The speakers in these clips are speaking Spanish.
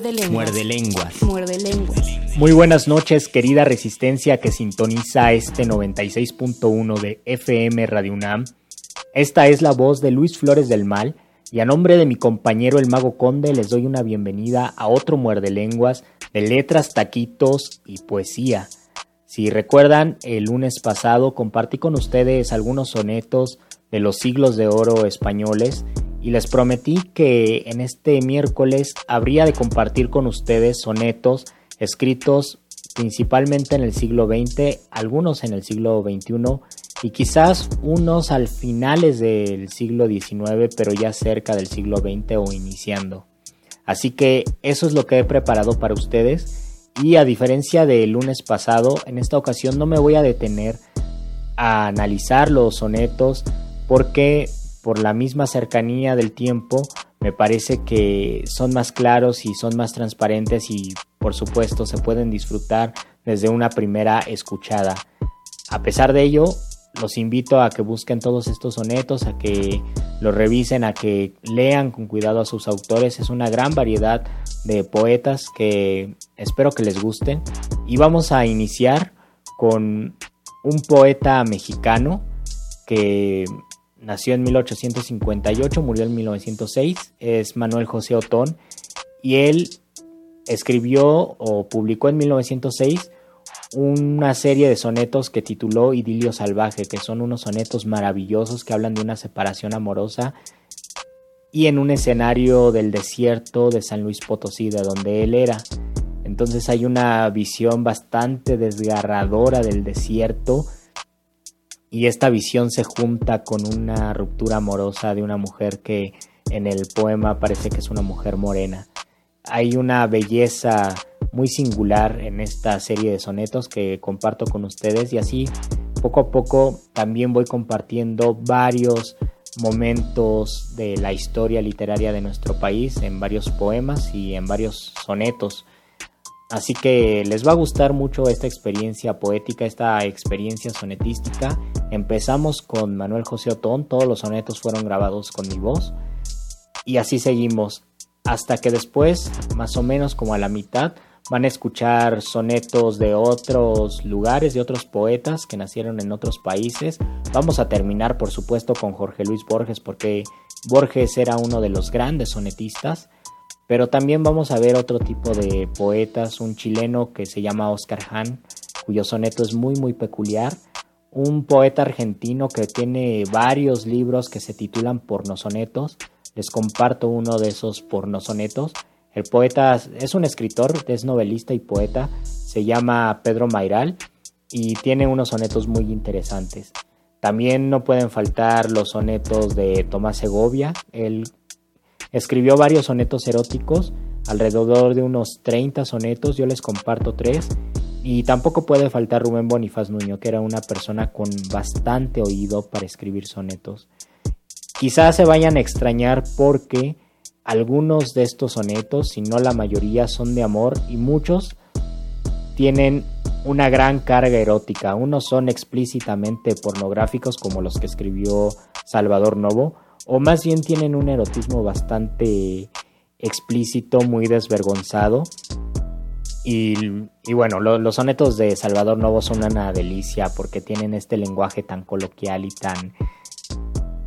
Muerde lenguas. Muerde lenguas. Muerde lenguas. Muy buenas noches, querida resistencia que sintoniza este 96.1 de FM Radio UNAM. Esta es la voz de Luis Flores del Mal y a nombre de mi compañero el Mago Conde les doy una bienvenida a otro Muerde lenguas de letras, taquitos y poesía. Si recuerdan, el lunes pasado compartí con ustedes algunos sonetos de los siglos de oro españoles y les prometí que en este miércoles habría de compartir con ustedes sonetos escritos principalmente en el siglo XX, algunos en el siglo XXI y quizás unos al finales del siglo XIX, pero ya cerca del siglo XX o iniciando. Así que eso es lo que he preparado para ustedes y a diferencia del lunes pasado, en esta ocasión no me voy a detener a analizar los sonetos porque por la misma cercanía del tiempo, me parece que son más claros y son más transparentes y por supuesto se pueden disfrutar desde una primera escuchada. A pesar de ello, los invito a que busquen todos estos sonetos, a que los revisen, a que lean con cuidado a sus autores. Es una gran variedad de poetas que espero que les gusten. Y vamos a iniciar con un poeta mexicano que nació en 1858, murió en 1906, es Manuel José Otón y él escribió o publicó en 1906 una serie de sonetos que tituló Idilio Salvaje, que son unos sonetos maravillosos que hablan de una separación amorosa y en un escenario del desierto de San Luis Potosí, de donde él era. Entonces hay una visión bastante desgarradora del desierto, y esta visión se junta con una ruptura amorosa de una mujer que en el poema parece que es una mujer morena. Hay una belleza muy singular en esta serie de sonetos que comparto con ustedes y así poco a poco también voy compartiendo varios momentos de la historia literaria de nuestro país en varios poemas y en varios sonetos. Así que les va a gustar mucho esta experiencia poética, esta experiencia sonetística. Empezamos con Manuel José Otón, todos los sonetos fueron grabados con mi voz. Y así seguimos, hasta que después, más o menos como a la mitad, van a escuchar sonetos de otros lugares, de otros poetas que nacieron en otros países. Vamos a terminar, por supuesto, con Jorge Luis Borges, porque Borges era uno de los grandes sonetistas pero también vamos a ver otro tipo de poetas, un chileno que se llama Oscar Hahn, cuyo soneto es muy muy peculiar, un poeta argentino que tiene varios libros que se titulan pornosonetos, les comparto uno de esos pornosonetos, El poeta es un escritor, es novelista y poeta, se llama Pedro Mairal y tiene unos sonetos muy interesantes. También no pueden faltar los sonetos de Tomás Segovia. Él escribió varios sonetos eróticos, alrededor de unos 30 sonetos, yo les comparto tres. Y tampoco puede faltar Rubén Bonifaz Nuño, que era una persona con bastante oído para escribir sonetos. Quizás se vayan a extrañar porque algunos de estos sonetos, si no la mayoría, son de amor y muchos tienen una gran carga erótica. Unos son explícitamente pornográficos como los que escribió Salvador Novo, o más bien tienen un erotismo bastante explícito, muy desvergonzado. Y, bueno, los sonetos de Salvador Novo son una delicia porque tienen este lenguaje tan coloquial y tan,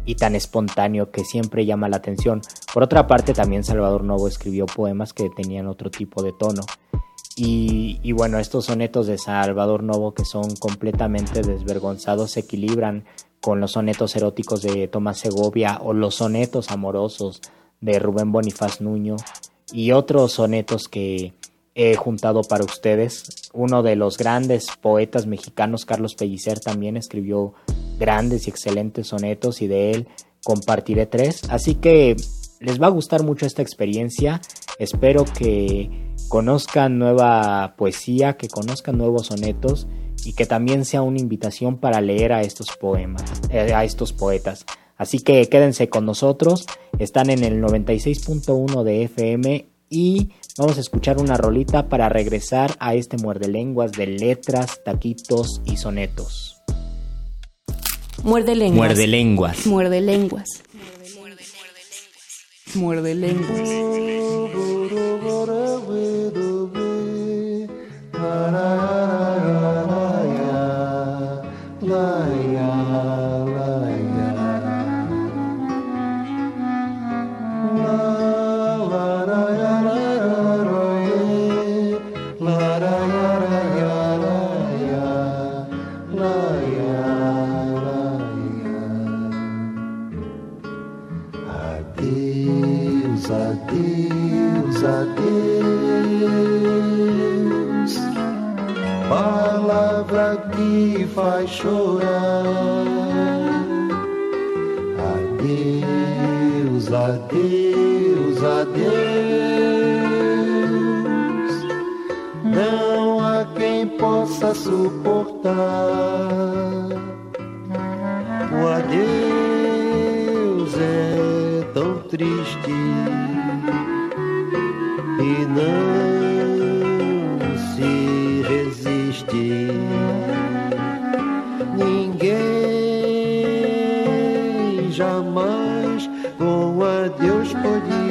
y tan espontáneo que siempre llama la atención. Por otra parte, también Salvador Novo escribió poemas que tenían otro tipo de tono. Y, bueno, estos sonetos de Salvador Novo que son completamente desvergonzados se equilibran con los sonetos eróticos de Tomás Segovia o los sonetos amorosos de Rubén Bonifaz Nuño y otros sonetos que he juntado para ustedes. Uno de los grandes poetas mexicanos, Carlos Pellicer, también escribió grandes y excelentes sonetos y de él compartiré tres. Así que les va a gustar mucho esta experiencia. Espero que conozcan nueva poesía, que conozcan nuevos sonetos y que también sea una invitación para leer a estos poemas, eh, a estos poetas. Así que quédense con nosotros, están en el 96.1 de FM y vamos a escuchar una rolita para regresar a este muerde lenguas de letras, taquitos y sonetos. Muerde lenguas. Muerde lenguas. Muerde lenguas. Muerde lenguas. Adeus, adeus. Não há quem possa suportar o adeus é tão triste e não for you.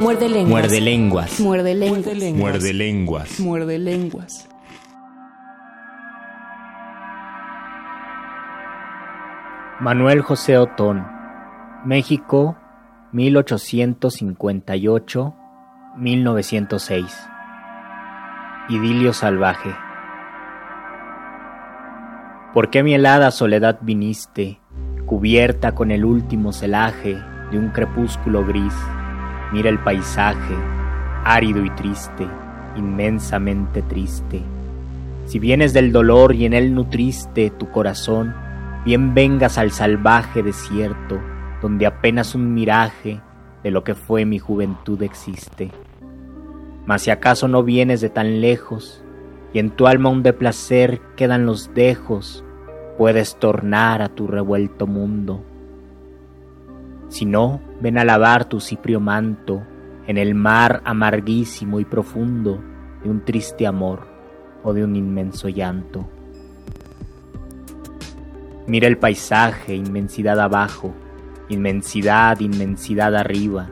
Muerde lenguas. Muerde lenguas. Muerde lenguas. Muerde lenguas. Muerde lenguas. Manuel José Otón, México, 1858-1906. Idilio salvaje. ¿Por qué mi helada soledad viniste, cubierta con el último celaje de un crepúsculo gris? Mira el paisaje, árido y triste, inmensamente triste. Si vienes del dolor y en él nutriste tu corazón, bien vengas al salvaje desierto, donde apenas un miraje de lo que fue mi juventud existe. Mas si acaso no vienes de tan lejos, y en tu alma un de placer quedan los dejos, puedes tornar a tu revuelto mundo. Si no, ven a lavar tu ciprio manto en el mar amarguísimo y profundo de un triste amor o de un inmenso llanto. Mira el paisaje, inmensidad abajo, inmensidad, inmensidad arriba.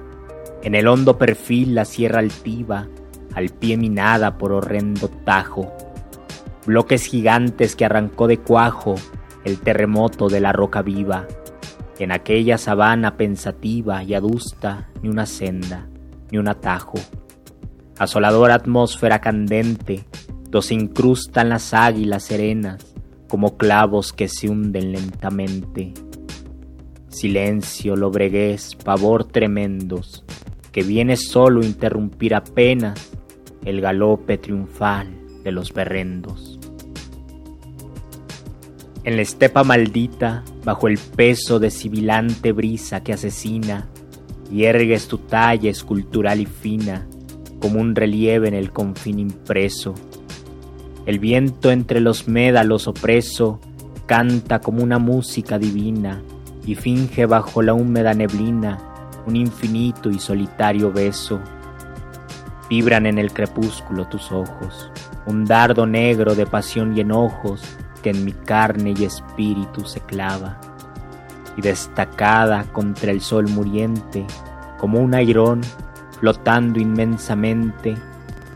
En el hondo perfil la sierra altiva, al pie minada por horrendo tajo. Bloques gigantes que arrancó de cuajo el terremoto de la roca viva. En aquella sabana pensativa y adusta, ni una senda, ni un atajo. Asoladora atmósfera candente, do se incrustan las águilas serenas como clavos que se hunden lentamente. Silencio, lobreguez, pavor tremendos, que viene solo interrumpir apenas el galope triunfal de los berrendos. En la estepa maldita, bajo el peso de sibilante brisa que asesina, yergues tu talla escultural y fina, como un relieve en el confín impreso. El viento entre los médalos opreso canta como una música divina y finge bajo la húmeda neblina un infinito y solitario beso. Vibran en el crepúsculo tus ojos, un dardo negro de pasión y enojos en mi carne y espíritu se clava, y destacada contra el sol muriente, como un airón flotando inmensamente,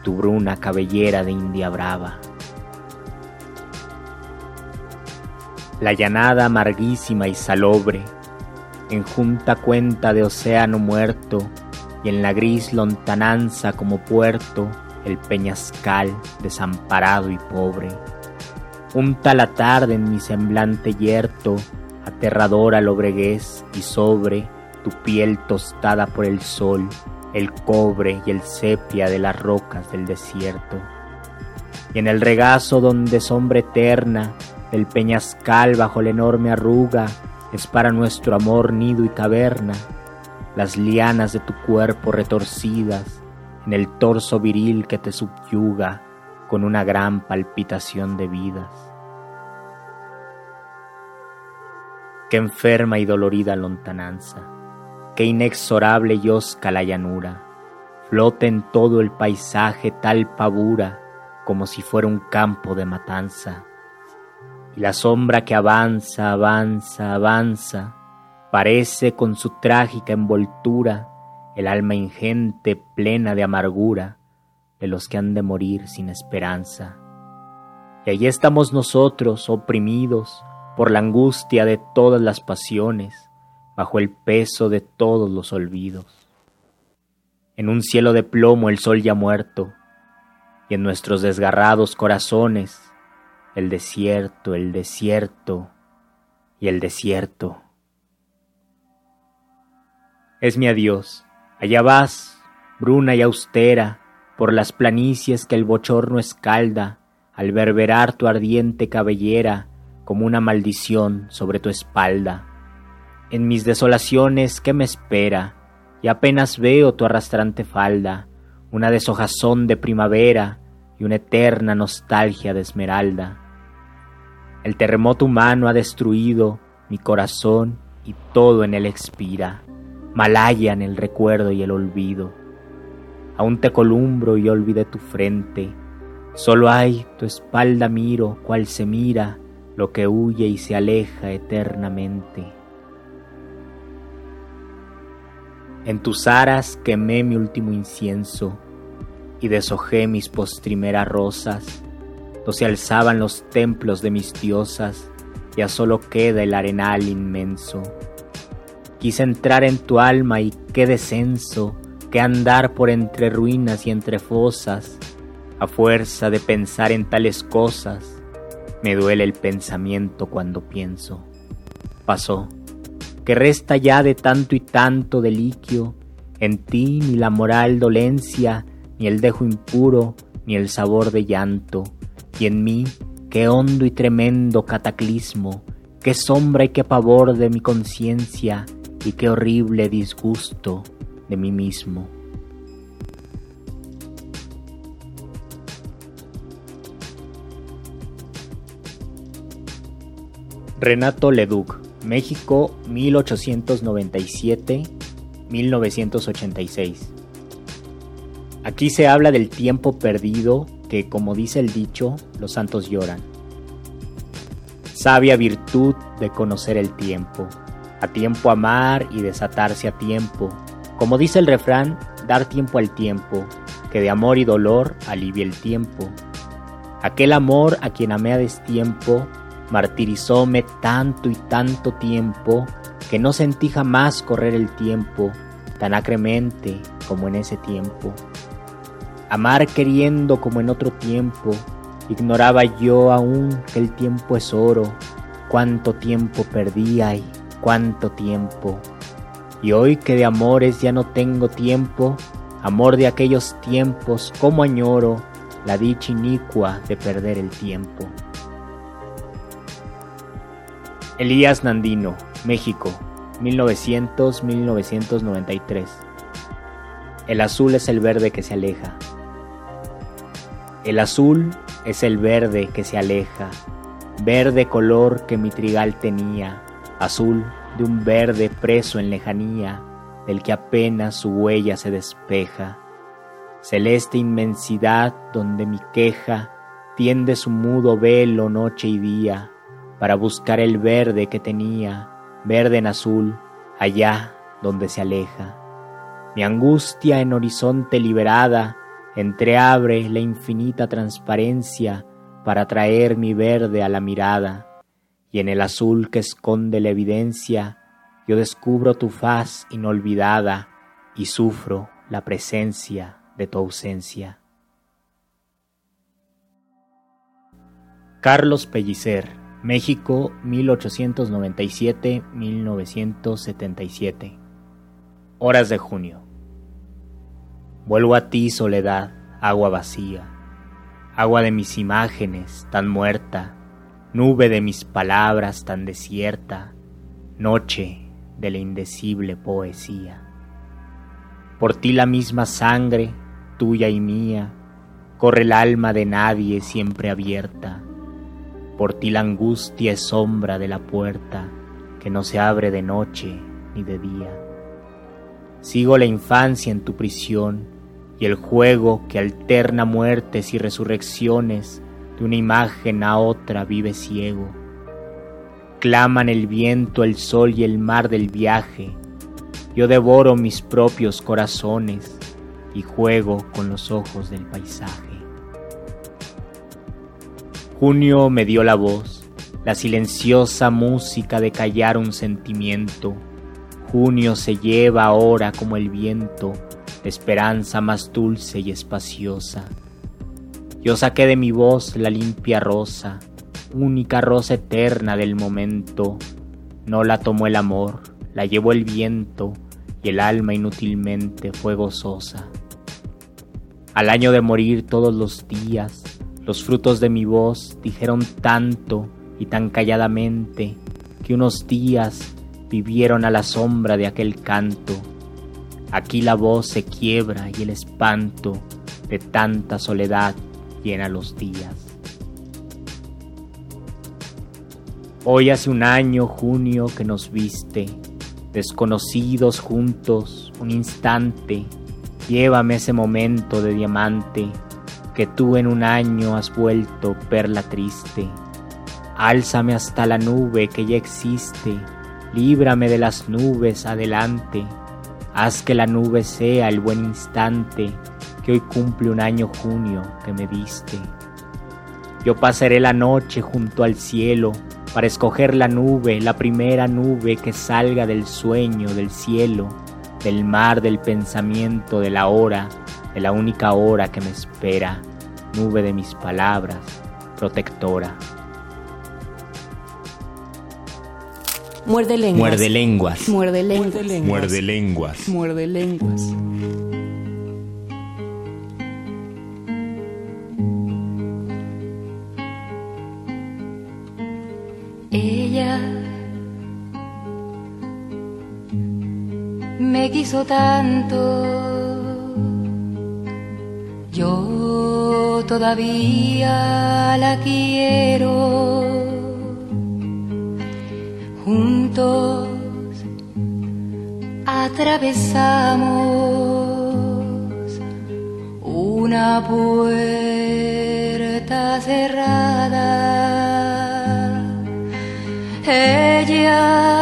tu bruna cabellera de India brava. La llanada amarguísima y salobre, en junta cuenta de océano muerto, y en la gris lontananza como puerto, el peñascal desamparado y pobre. Unta la tarde en mi semblante yerto, aterradora lobreguez y sobre tu piel tostada por el sol, el cobre y el sepia de las rocas del desierto. Y en el regazo donde sombra eterna, el peñascal bajo la enorme arruga, es para nuestro amor nido y caverna, las lianas de tu cuerpo retorcidas, en el torso viril que te subyuga con una gran palpitación de vidas. Qué enferma y dolorida lontananza, qué inexorable y osca la llanura, flota en todo el paisaje tal pavura como si fuera un campo de matanza. Y la sombra que avanza, avanza, avanza, parece con su trágica envoltura el alma ingente plena de amargura de los que han de morir sin esperanza. Y allí estamos nosotros, oprimidos por la angustia de todas las pasiones, bajo el peso de todos los olvidos. En un cielo de plomo el sol ya muerto, y en nuestros desgarrados corazones el desierto, el desierto y el desierto. Es mi adiós, allá vas, bruna y austera, por las planicies que el bochorno escalda, al verberar tu ardiente cabellera como una maldición sobre tu espalda. En mis desolaciones, ¿qué me espera? Y apenas veo tu arrastrante falda, una deshojazón de primavera y una eterna nostalgia de esmeralda. El terremoto humano ha destruido mi corazón y todo en él expira. Malaya en el recuerdo y el olvido. Aún te columbro y olvidé tu frente. Solo hay tu espalda miro, cual se mira lo que huye y se aleja eternamente. En tus aras quemé mi último incienso y deshojé mis postrimeras rosas, donde se alzaban los templos de mis diosas, ya solo queda el arenal inmenso. Quise entrar en tu alma y qué descenso, que andar por entre ruinas y entre fosas, a fuerza de pensar en tales cosas, me duele el pensamiento cuando pienso. Pasó, que resta ya de tanto y tanto deliquio, en ti ni la moral dolencia, ni el dejo impuro, ni el sabor de llanto, y en mí qué hondo y tremendo cataclismo, qué sombra y qué pavor de mi conciencia, y qué horrible disgusto de mí mismo. Renato Leduc, México 1897-1986. Aquí se habla del tiempo perdido que, como dice el dicho, los santos lloran. Sabia virtud de conocer el tiempo, a tiempo amar y desatarse a tiempo. Como dice el refrán, dar tiempo al tiempo, que de amor y dolor alivie el tiempo. Aquel amor a quien amé a destiempo, martirizóme tanto y tanto tiempo, que no sentí jamás correr el tiempo tan acremente como en ese tiempo. Amar queriendo como en otro tiempo, ignoraba yo aún que el tiempo es oro, cuánto tiempo perdí y cuánto tiempo. Y hoy que de amores ya no tengo tiempo, amor de aquellos tiempos, como añoro la dicha inicua de perder el tiempo. Elías Nandino, México, 1900-1993. El azul es el verde que se aleja. El azul es el verde que se aleja, verde color que mi trigal tenía, azul de un verde preso en lejanía, del que apenas su huella se despeja, celeste inmensidad donde mi queja tiende su mudo velo noche y día, para buscar el verde que tenía, verde en azul, allá donde se aleja. Mi angustia en horizonte liberada, entreabre la infinita transparencia para traer mi verde a la mirada, y en el azul que esconde la evidencia, yo descubro tu faz inolvidada y sufro la presencia de tu ausencia. Carlos Pellicer México 1897-1977 Horas de junio Vuelvo a ti soledad, agua vacía, agua de mis imágenes tan muerta, nube de mis palabras tan desierta, noche de la indecible poesía. Por ti la misma sangre, tuya y mía, corre el alma de nadie siempre abierta por ti la angustia es sombra de la puerta que no se abre de noche ni de día. Sigo la infancia en tu prisión y el juego que alterna muertes y resurrecciones de una imagen a otra vive ciego. Claman el viento, el sol y el mar del viaje. Yo devoro mis propios corazones y juego con los ojos del paisaje. Junio me dio la voz, la silenciosa música de callar un sentimiento. Junio se lleva ahora como el viento, esperanza más dulce y espaciosa. Yo saqué de mi voz la limpia rosa, única rosa eterna del momento. No la tomó el amor, la llevó el viento y el alma inútilmente fue gozosa. Al año de morir todos los días, los frutos de mi voz dijeron tanto y tan calladamente que unos días vivieron a la sombra de aquel canto. Aquí la voz se quiebra y el espanto de tanta soledad llena los días. Hoy hace un año, junio, que nos viste, desconocidos juntos, un instante, llévame ese momento de diamante que tú en un año has vuelto perla triste. Álzame hasta la nube que ya existe, líbrame de las nubes adelante, Haz que la nube sea el buen instante que hoy cumple un año junio que me viste. Yo pasaré la noche junto al cielo para escoger la nube, la primera nube que salga del sueño, del cielo, del mar, del pensamiento, de la hora, de la única hora que me espera, nube de mis palabras, protectora. Muerde lenguas. Muerde lenguas. Muerde lenguas. Muerde lenguas. Muerde lenguas. Ella quiso tanto, yo todavía la quiero. Juntos atravesamos una puerta cerrada. Ella,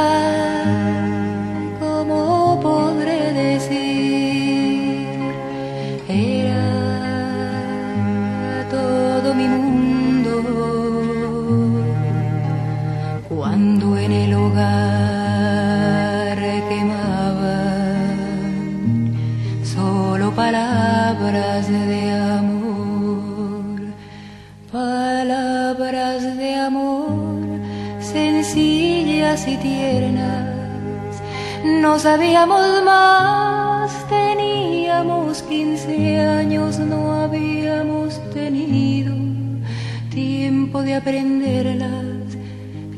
No sabíamos más, teníamos 15 años, no habíamos tenido tiempo de aprenderlas.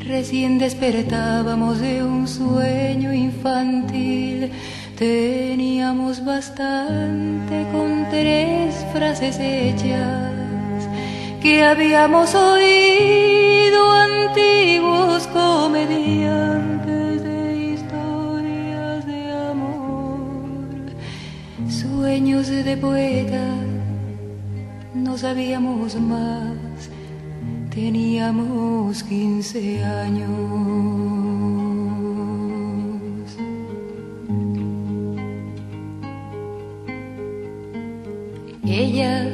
Recién despertábamos de un sueño infantil. Teníamos bastante con tres frases hechas que habíamos oído antiguos comediantes de poeta, no sabíamos más, teníamos 15 años. Ella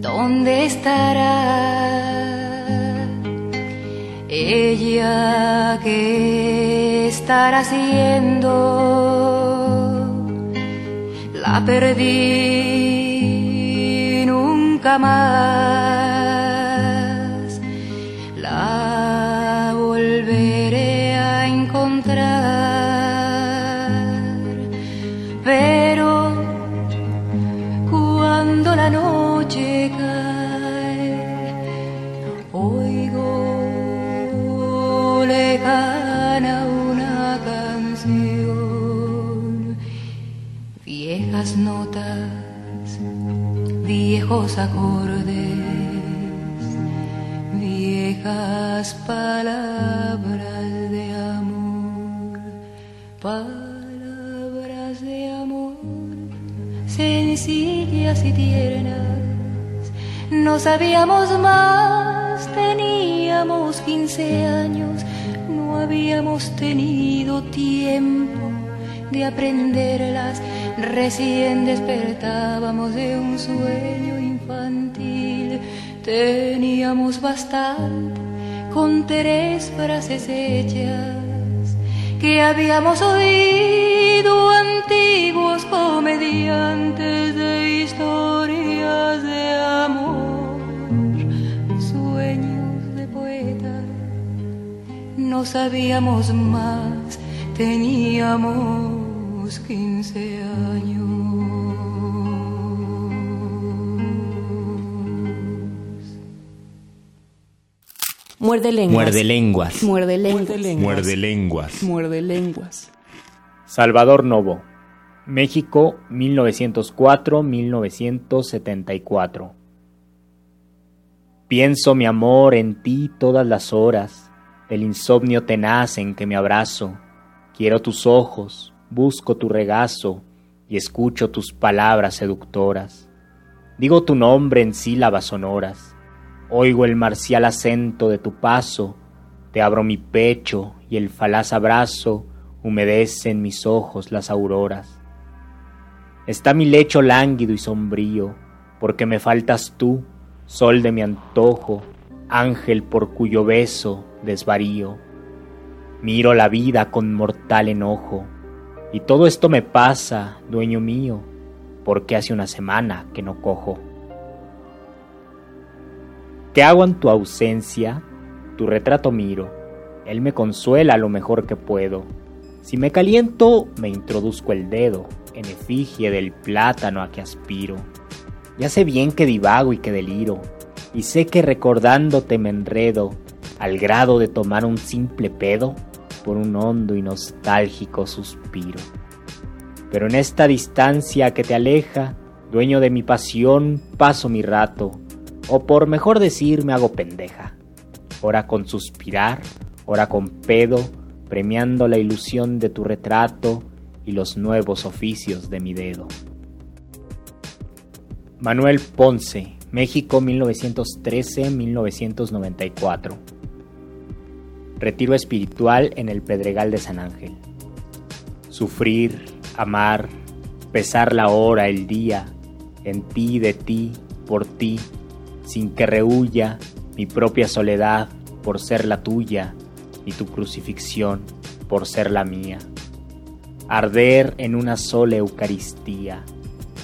¿Dónde estará ella que estará haciendo? La perdí nunca más. Viejos acordes, viejas palabras de amor, palabras de amor sencillas y tiernas. No sabíamos más, teníamos 15 años, no habíamos tenido tiempo de aprenderlas. Recién despertábamos de un sueño infantil, teníamos bastante con tres frases hechas que habíamos oído antiguos comediantes de historias de amor, sueños de poeta. No sabíamos más, teníamos 15 años. Muerde lenguas. Muerde lenguas. Muerde lenguas. Muerde lenguas. Muerde lenguas. Salvador Novo. México, 1904-1974. Pienso, mi amor, en ti todas las horas, del insomnio tenaz en que me abrazo. Quiero tus ojos, busco tu regazo y escucho tus palabras seductoras. Digo tu nombre en sílabas sonoras. Oigo el marcial acento de tu paso, Te abro mi pecho y el falaz abrazo humedece en mis ojos las auroras. Está mi lecho lánguido y sombrío, porque me faltas tú, sol de mi antojo, ángel por cuyo beso desvarío. Miro la vida con mortal enojo, y todo esto me pasa, dueño mío, porque hace una semana que no cojo. ¿Qué hago en tu ausencia? Tu retrato miro, él me consuela lo mejor que puedo. Si me caliento, me introduzco el dedo en efigie del plátano a que aspiro. Ya sé bien que divago y que deliro, y sé que recordándote me enredo al grado de tomar un simple pedo por un hondo y nostálgico suspiro. Pero en esta distancia que te aleja, dueño de mi pasión, paso mi rato, o por mejor decir me hago pendeja, ora con suspirar, ora con pedo, premiando la ilusión de tu retrato y los nuevos oficios de mi dedo. Manuel Ponce, México 1913-1994. Retiro espiritual en el Pedregal de San Ángel. Sufrir, amar, pesar la hora, el día, en ti, de ti, por ti, sin que rehuya mi propia soledad por ser la tuya y tu crucifixión por ser la mía. Arder en una sola Eucaristía,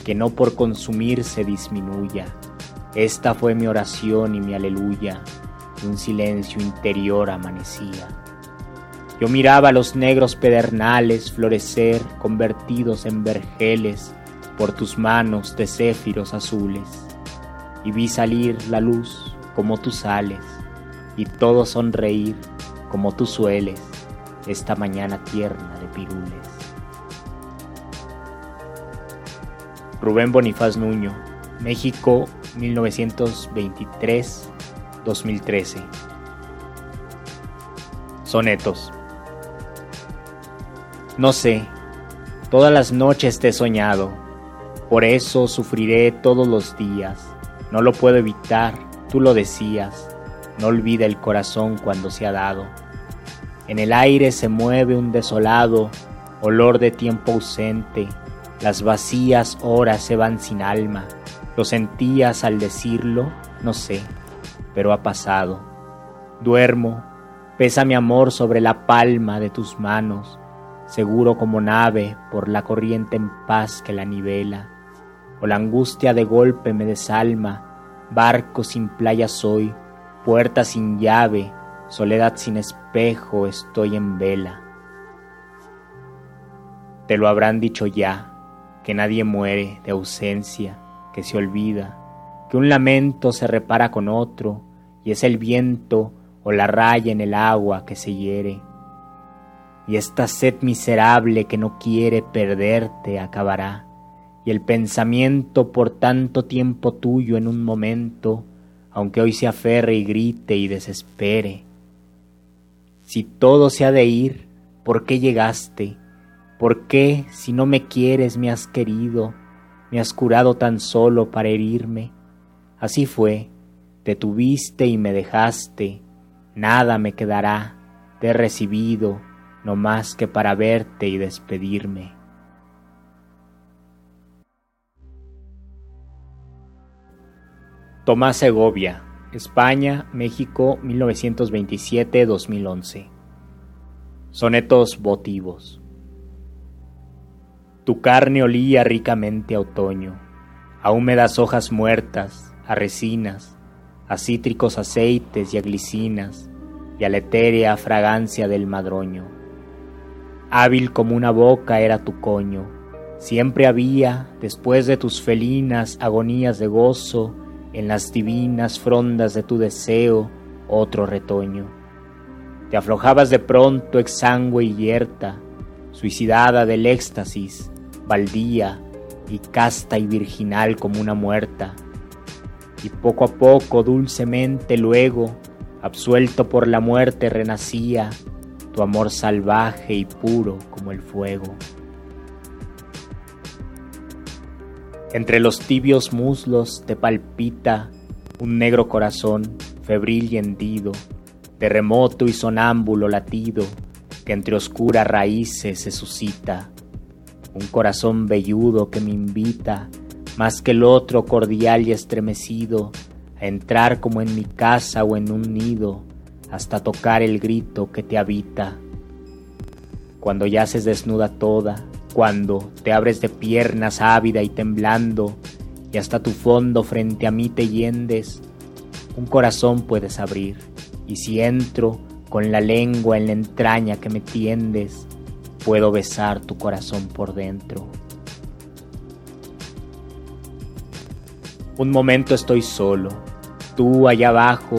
que no por consumirse disminuya. Esta fue mi oración y mi aleluya, un silencio interior amanecía. Yo miraba los negros pedernales florecer convertidos en vergeles por tus manos de céfiros azules, y vi salir la luz como tú sales, y todo sonreír como tú sueles esta mañana tierna de pirules. Rubén Bonifaz Nuño, México 1923-2013. Sonetos. No sé, todas las noches te he soñado, por eso sufriré todos los días. No lo puedo evitar, tú lo decías, no olvida el corazón cuando se ha dado. En el aire se mueve un desolado olor de tiempo ausente, las vacías horas se van sin alma. ¿Lo sentías al decirlo? No sé, pero ha pasado. Duermo, pesa mi amor sobre la palma de tus manos, seguro como nave por la corriente en paz que la nivela. O la angustia de golpe me desalma, barco sin playa soy, puerta sin llave, soledad sin espejo, estoy en vela. Te lo habrán dicho ya, que nadie muere de ausencia, que se olvida, que un lamento se repara con otro, y es el viento o la raya en el agua que se hiere. Y esta sed miserable que no quiere perderte acabará, y el pensamiento por tanto tiempo tuyo en un momento, aunque hoy se aferre y grite y desespere. Si todo se ha de ir, ¿por qué llegaste? ¿Por qué, si no me quieres, me has querido, me has curado tan solo para herirme? Así fue, te tuviste y me dejaste, nada me quedará, te he recibido, no más que para verte y despedirme. Tomás Segovia, España, México, 1927-2011. Sonetos votivos. Tu carne olía ricamente a otoño, a húmedas hojas muertas, a resinas, a cítricos aceites y a glicinas, y a la etérea fragancia del madroño. Hábil como una boca era tu coño, siempre había, después de tus felinas agonías de gozo, en las divinas frondas de tu deseo, otro retoño. Te aflojabas de pronto exangüe y yerta, suicidada del éxtasis, baldía y casta y virginal como una muerta. Y poco a poco, dulcemente luego, absuelto por la muerte, renacía tu amor salvaje y puro como el fuego. Entre los tibios muslos te palpita un negro corazón febril y hendido, terremoto y sonámbulo latido que entre oscuras raíces se suscita, un corazón velludo que me invita, más que el otro cordial y estremecido, a entrar como en mi casa o en un nido, hasta tocar el grito que te habita. Cuando yaces desnuda toda, cuando te abres de piernas ávida y temblando, y hasta tu fondo frente a mí te yendes, un corazón puedes abrir, y si entro con la lengua en la entraña que me tiendes, puedo besar tu corazón por dentro. Un momento estoy solo, tú allá abajo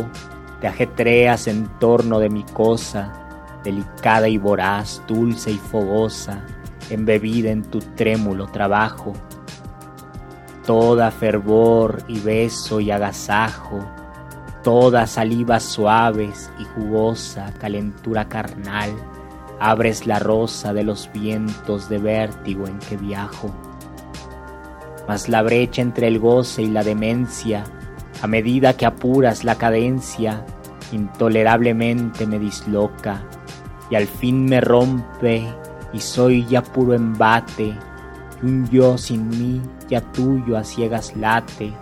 te ajetreas en torno de mi cosa, delicada y voraz, dulce y fogosa, embebida en tu trémulo trabajo. Toda fervor y beso y agasajo, toda saliva suaves y jugosa, calentura carnal, abres la rosa de los vientos de vértigo en que viajo. Mas la brecha entre el goce y la demencia, a medida que apuras la cadencia, intolerablemente me disloca y al fin me rompe y soy ya puro embate y un yo sin mí ya tuyo a ciegas late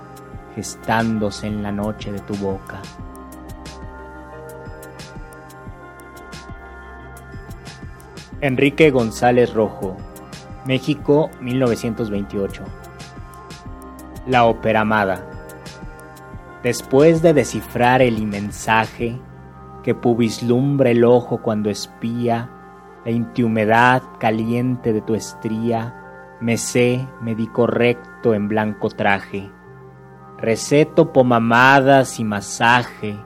gestándose en la noche de tu boca. Enrique González Rojo, México 1928. La ópera amada. Después de descifrar el mensaje que vislumbra el ojo cuando espía la intihumedad caliente de tu estría, me sé, me di correcto en blanco traje. Receto pomamadas y masaje,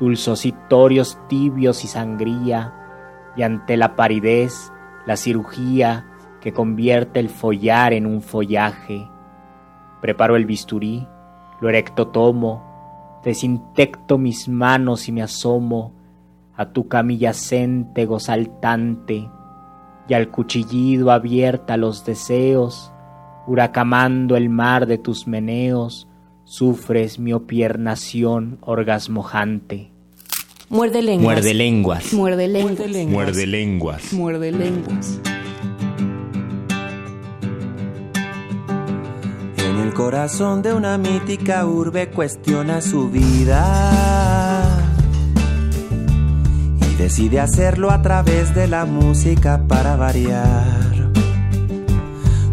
dulzositorios tibios y sangría, y ante la paridez, la cirugía que convierte el follar en un follaje. Preparo el bisturí, lo erecto tomo, desinfecto mis manos y me asomo a tu camilla céntego saltante, y al cuchillido abierta los deseos, huracamando el mar de tus meneos, sufres mi opiernación orgasmojante. Muerde lenguas. Muerde lenguas. Muerde lenguas. Muerde lenguas. Muerde lenguas. En el corazón de una mítica urbe cuestiona su vida y decide hacerlo a través de la música para variar.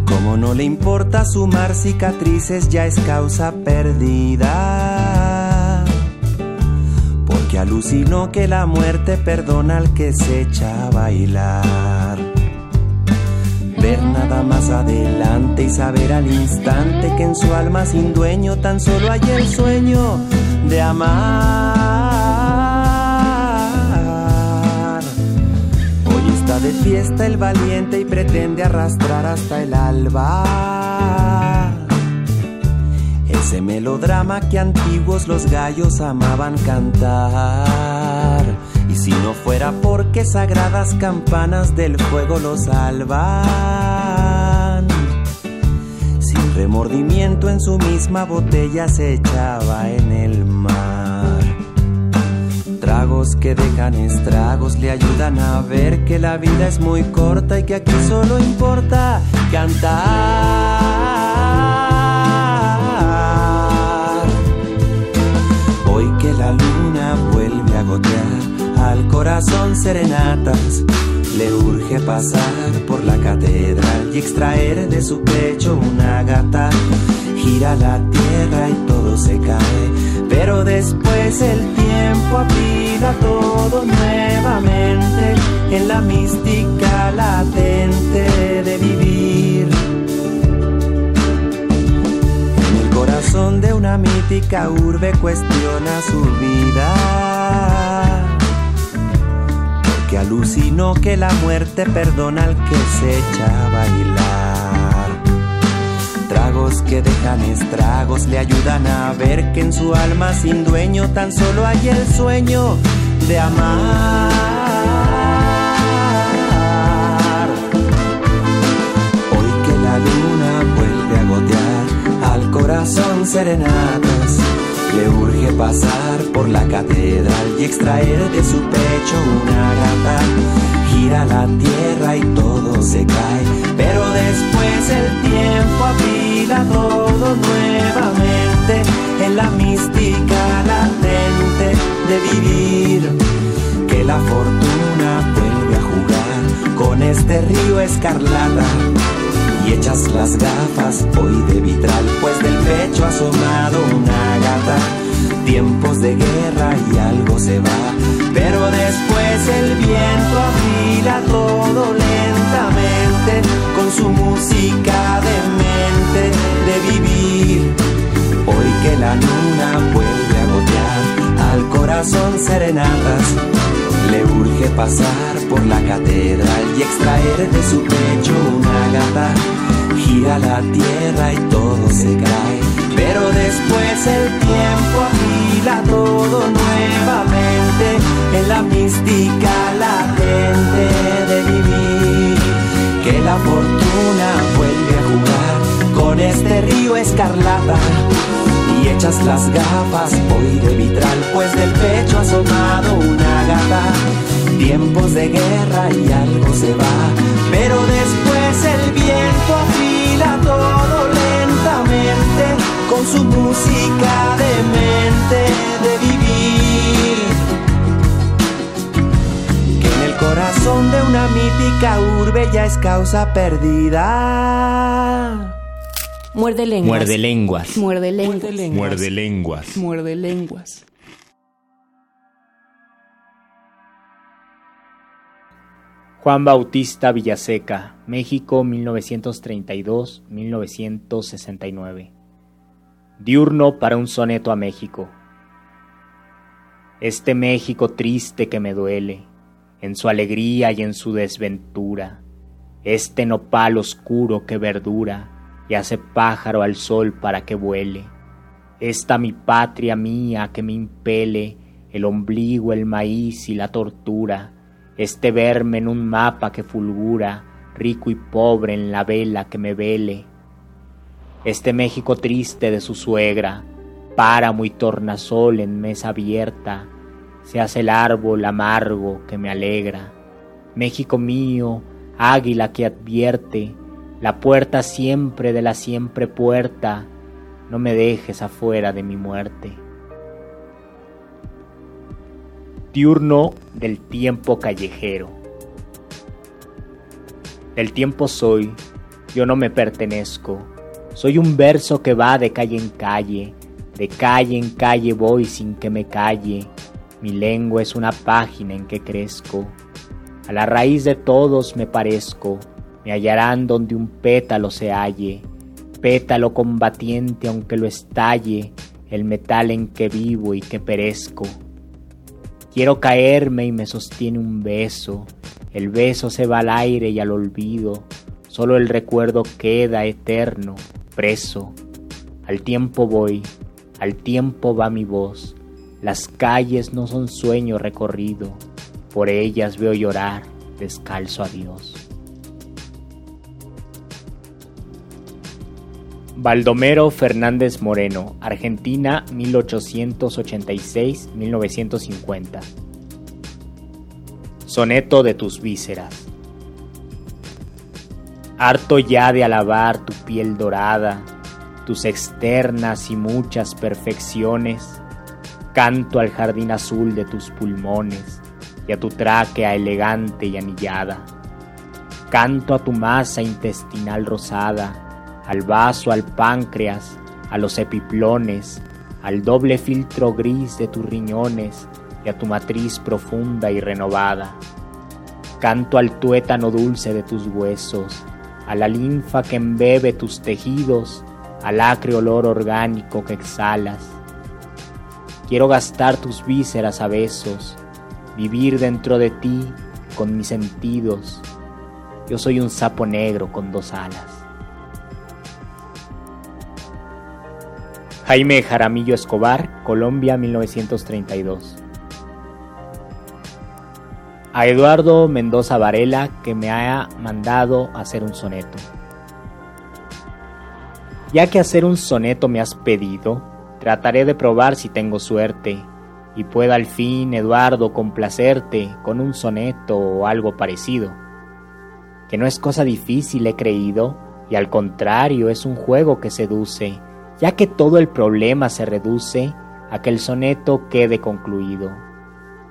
Como no le importa sumar cicatrices, ya es causa perdida. Porque alucinó que la muerte perdona al que se echa a bailar. Ver nada más adelante y saber al instante que en su alma sin dueño tan solo hay el sueño de amar. Hoy está de fiesta el valiente y pretende arrastrar hasta el alba. Ese melodrama que antiguos los gallos amaban cantar. Y si no fuera porque sagradas campanas del fuego los salvan, sin remordimiento en su misma botella se echaba en el mar. Tragos que dejan estragos le ayudan a ver que la vida es muy corta y que aquí solo importa cantar. Hoy que la luna vuelve a gotear al corazón serenatas. Le urge pasar por la catedral y extraer de su pecho una gata. Gira la tierra y todo se cae, pero después el tiempo apila todo nuevamente en la mística latente de vivir. En el corazón de una mítica urbe cuestiona su vida que alucinó que la muerte perdona al que se echa a bailar. Tragos que dejan estragos le ayudan a ver que en su alma sin dueño tan solo hay el sueño de amar. Hoy que la luna vuelve a gotear al corazón serenatas, le urge pasar por la catedral y extraer de su pecho una gata. Gira la tierra y todo se cae, pero después el tiempo apila todo nuevamente en la mística latente de vivir. Que la fortuna vuelve a jugar con este río escarlata y echas las gafas hoy de vitral, pues del pecho ha asomado una gata. Tiempos de guerra y algo se va, pero después el viento afila todo lentamente con su música de mente de vivir. Hoy que la luna vuelve a gotear al corazón serenatas le urge pasar por la catedral y extraer de su pecho una gata. Gira la tierra y todo se cae, pero después el tiempo afila todo nuevamente en la mística latente de vivir. Que la fortuna vuelve a jugar con este río escarlata y echas las gafas hoy de vitral, pues del pecho ha asomado una gata. Tiempos de guerra y algo se va, pero después el viento afila todo lentamente con su música de mente de vivir. Que en el corazón de una mítica urbe ya es causa perdida. Muerde lenguas. Muerde lenguas. Muerde lenguas. Muerde lenguas. Muerde lenguas. Juan Bautista Villaseca, México 1932-1969. Diurno para un soneto a México. Este México triste que me duele, en su alegría y en su desventura, este nopal oscuro que verdura y hace pájaro al sol para que vuele, esta mi patria mía que me impele el ombligo, el maíz y la tortura, este verme en un mapa que fulgura, rico y pobre en la vela que me vele, este México triste de su suegra, páramo y tornasol en mesa abierta, se hace el árbol amargo que me alegra. México mío, águila que advierte, la puerta siempre de la siempre puerta, no me dejes afuera de mi muerte. Diurno del tiempo callejero. Del tiempo soy, yo no me pertenezco, soy un verso que va de calle en calle, de calle en calle voy sin que me calle, mi lengua es una página en que crezco, a la raíz de todos me parezco, me hallarán donde un pétalo se halle, pétalo combatiente aunque lo estalle, el metal en que vivo y que perezco. Quiero caerme y me sostiene un beso, el beso se va al aire y al olvido, solo el recuerdo queda eterno, preso. Al tiempo voy, al tiempo va mi voz, las calles no son sueño recorrido, por ellas veo llorar descalzo a Dios. Baldomero Fernández Moreno, Argentina 1886-1950. Soneto de tus vísceras. Harto ya de alabar tu piel dorada, tus externas y muchas perfecciones, canto al jardín azul de tus pulmones y a tu tráquea elegante y anillada. Canto a tu masa intestinal rosada, al vaso, al páncreas, a los epiplones, al doble filtro gris de tus riñones y a tu matriz profunda y renovada. Canto al tuétano dulce de tus huesos, a la linfa que embebe tus tejidos, al acre olor orgánico que exhalas. Quiero gastar tus vísceras a besos, vivir dentro de ti con mis sentidos. Yo soy un sapo negro con dos alas. Jaime Jaramillo Escobar, Colombia 1932. A Eduardo Mendoza Varela que me haya mandado hacer un soneto. Ya que hacer un soneto me has pedido, trataré de probar si tengo suerte, y pueda al fin, Eduardo, complacerte con un soneto o algo parecido. Que no es cosa difícil, he creído, y al contrario es un juego que seduce, ya que todo el problema se reduce a que el soneto quede concluido.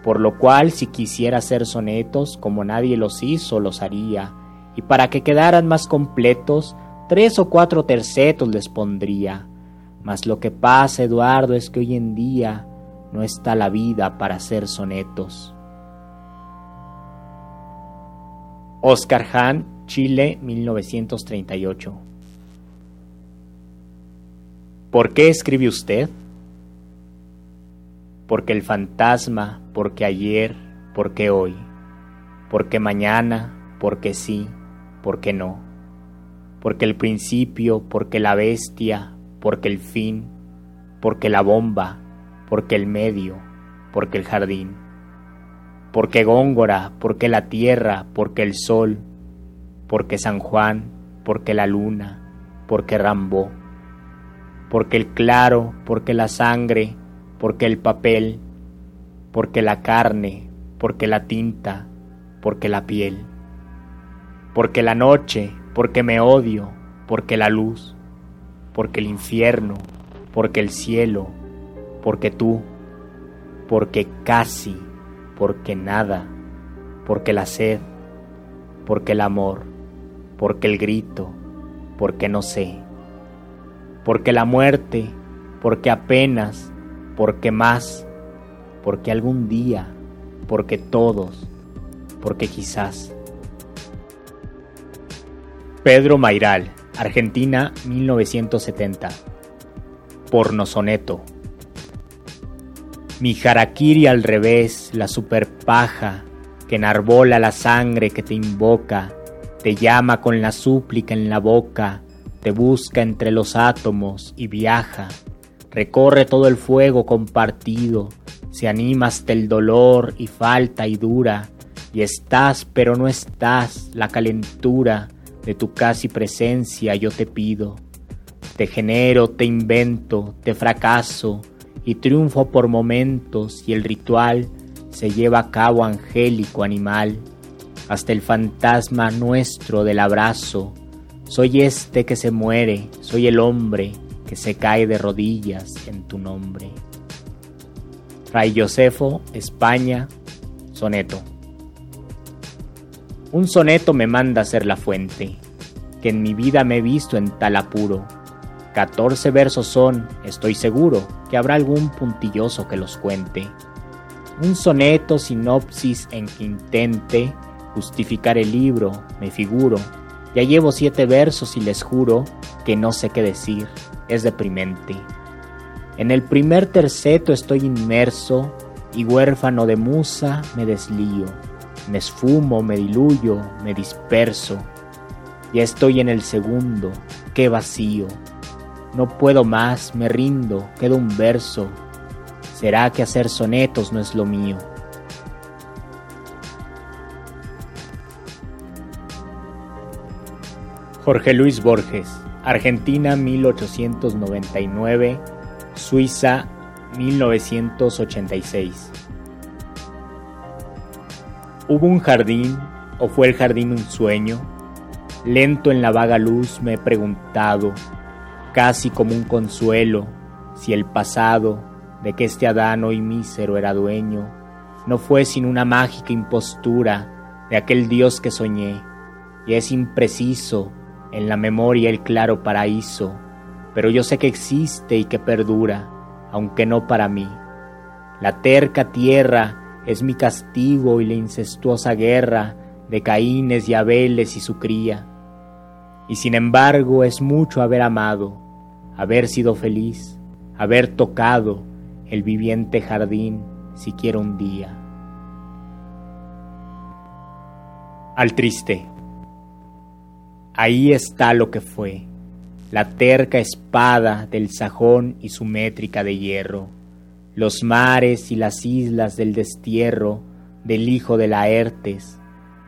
Por lo cual, si quisiera hacer sonetos como nadie los hizo, los haría, y para que quedaran más completos, tres o cuatro tercetos les pondría. Mas lo que pasa, Eduardo, es que hoy en día no está la vida para hacer sonetos. Oscar Hahn, Chile, 1938. ¿Por qué escribe usted? Porque el fantasma, porque ayer, porque hoy, porque mañana, porque sí, porque no, porque el principio, porque la bestia, porque el fin, porque la bomba, porque el medio, porque el jardín, porque Góngora, porque la tierra, porque el sol, porque San Juan, porque la luna, porque Rambó, porque el claro, porque la sangre, porque el papel, porque la carne, porque la tinta, porque la piel, porque la noche, porque me odio, porque la luz, porque el infierno, porque el cielo, porque tú, porque casi, porque nada, porque la sed, porque el amor, porque el grito, porque no sé, porque la muerte, porque apenas, porque más, porque algún día, porque todos, porque quizás. Pedro Mairal, Argentina, 1970. Pornosoneto. Mi harakiri al revés, la superpaja, que enarbola la sangre que te invoca, te llama con la súplica en la boca, te busca entre los átomos y viaja, recorre todo el fuego compartido, se anima hasta el dolor y falta y dura, y estás pero no estás, la calentura de tu casi presencia yo te pido. Te genero, te invento, te fracaso, y triunfo por momentos y el ritual se lleva a cabo angélico animal, hasta el fantasma nuestro del abrazo. Soy este que se muere, soy el hombre que se cae de rodillas en tu nombre. Fray Josefo, España, soneto. Un soneto me manda a ser la fuente, que en mi vida me he visto en tal apuro 14 versos son, estoy seguro, que habrá algún puntilloso que los cuente. Un soneto sinopsis en que intente justificar el libro, me figuro. Ya llevo siete versos y les juro que no sé qué decir, es deprimente. En el primer terceto estoy inmerso y huérfano de musa me deslío. Me esfumo, me diluyo, me disperso. Ya estoy en el segundo, qué vacío. No puedo más, me rindo, queda un verso. ¿Será que hacer sonetos no es lo mío? Jorge Luis Borges, Argentina 1899, Suiza 1986. ¿Hubo un jardín o fue el jardín un sueño? Lento en la vaga luz me he preguntado casi como un consuelo, si el pasado de que este Adán hoy mísero era dueño, no fue sin una mágica impostura de aquel Dios que soñé, y es impreciso en la memoria el claro paraíso, pero yo sé que existe y que perdura, aunque no para mí. La terca tierra es mi castigo y la incestuosa guerra de Caínes y Abeles y su cría y sin embargo es mucho haber amado, haber sido feliz, haber tocado el viviente jardín siquiera un día. Al triste. Ahí está lo que fue, la terca espada del sajón y su métrica de hierro, los mares y las islas del destierro del hijo de Laertes,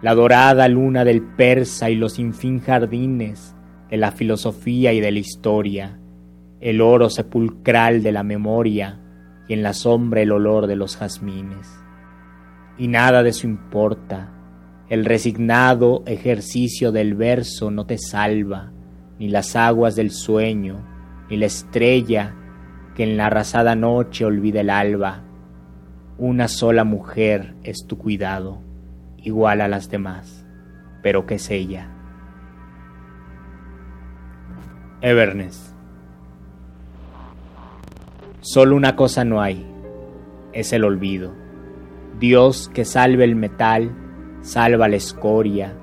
la dorada luna del persa y los infin jardines de la filosofía y de la historia, el oro sepulcral de la memoria y en la sombra el olor de los jazmines. Y nada de eso importa, el resignado ejercicio del verso no te salva, ni las aguas del sueño, ni la estrella que en la arrasada noche olvida el alba. Una sola mujer es tu cuidado, igual a las demás, pero que es ella. Everness. Solo una cosa no hay, es el olvido. Dios que salve el metal, salva la escoria,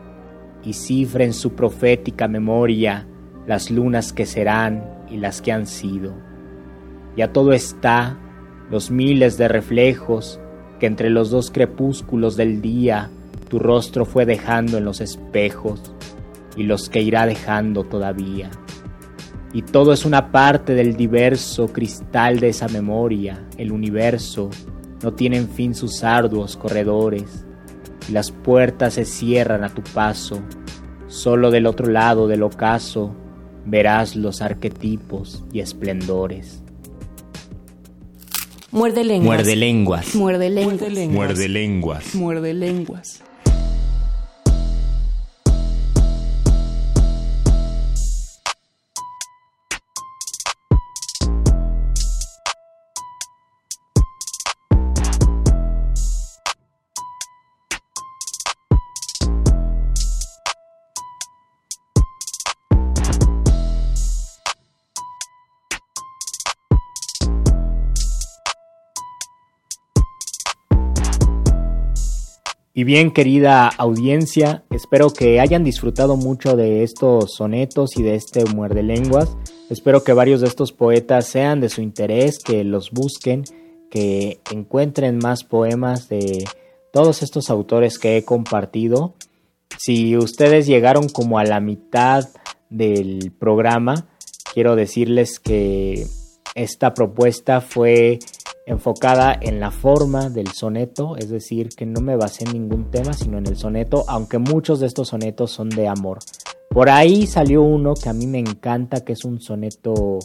y cifra en su profética memoria las lunas que serán y las que han sido. Ya todo está, los miles de reflejos que entre los dos crepúsculos del día tu rostro fue dejando en los espejos y los que irá dejando todavía. Y todo es una parte del diverso cristal de esa memoria, el universo, no tienen fin sus arduos corredores, y las puertas se cierran a tu paso, solo del otro lado del ocaso verás los arquetipos y esplendores. Muerde lenguas. Muerde lenguas. Muerde lenguas. Muerde lenguas. Muerde lenguas. Y bien, querida audiencia, espero que hayan disfrutado mucho de estos sonetos y de este muerde lenguas. Espero que varios de estos poetas sean de su interés, que los busquen, que encuentren más poemas de todos estos autores que he compartido. Si ustedes llegaron como a la mitad del programa, quiero decirles que esta propuesta fue enfocada en la forma del soneto, es decir, que no me basé en ningún tema, sino en el soneto, aunque muchos de estos sonetos son de amor. Por ahí salió uno que a mí me encanta, que es un soneto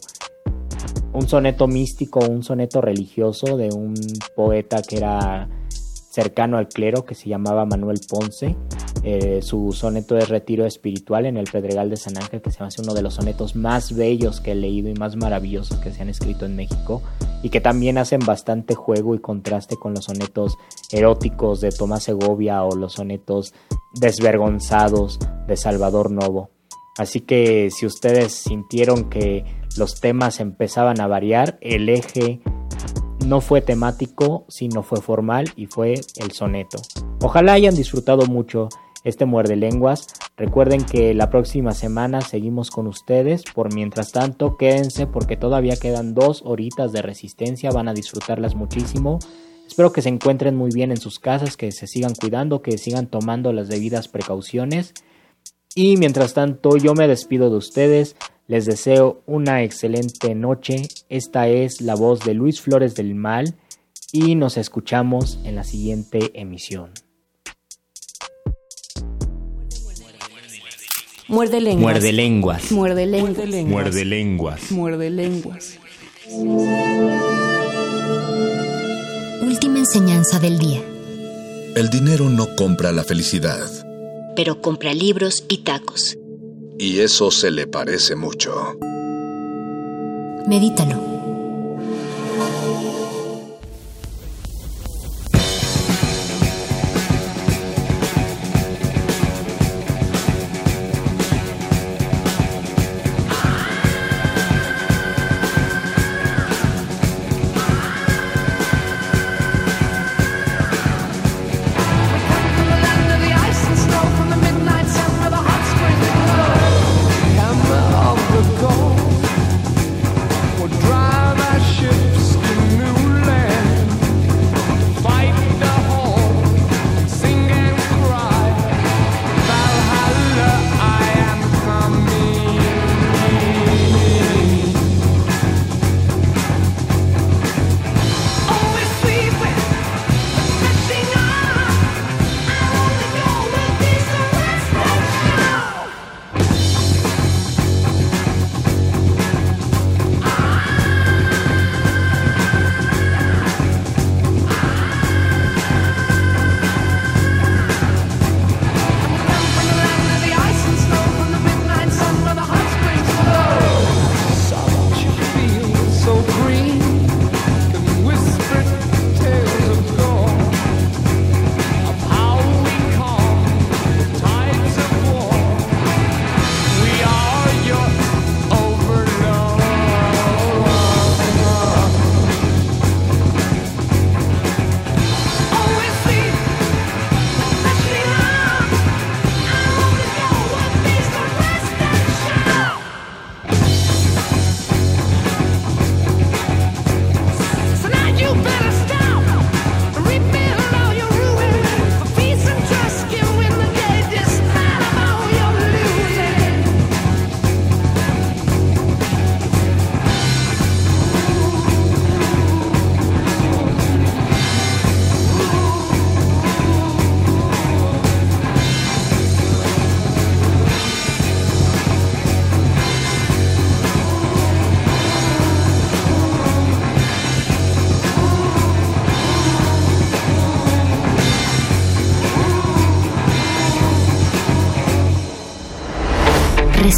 un soneto místico, un soneto religioso de un poeta que era cercano al clero que se llamaba Manuel Ponce. Eh, su soneto de retiro espiritual en el Pedregal de San Ángel, que se hace uno de los sonetos más bellos que he leído y más maravillosos que se han escrito en México, y que también hacen bastante juego y contraste con los sonetos eróticos de Tomás Segovia o los sonetos desvergonzados de Salvador Novo. Así que si ustedes sintieron que los temas empezaban a variar, el eje no fue temático, sino fue formal y fue el soneto. Ojalá hayan disfrutado mucho este muerde lenguas. Recuerden que la próxima semana seguimos con ustedes. Por mientras tanto, quédense porque todavía quedan dos horitas de resistencia. Van a disfrutarlas muchísimo. Espero que se encuentren muy bien en sus casas, que se sigan cuidando, que sigan tomando las debidas precauciones. Y mientras tanto, yo me despido de ustedes. Les deseo una excelente noche. Esta es la voz de Luis Flores del Mal y nos escuchamos en la siguiente emisión. Muerde lenguas. Muerde lenguas. Muerde lenguas. Muerde lenguas. Muerde lenguas. Última enseñanza del día. El dinero no compra la felicidad. Pero compra libros y tacos. Y eso se le parece mucho. Medítalo.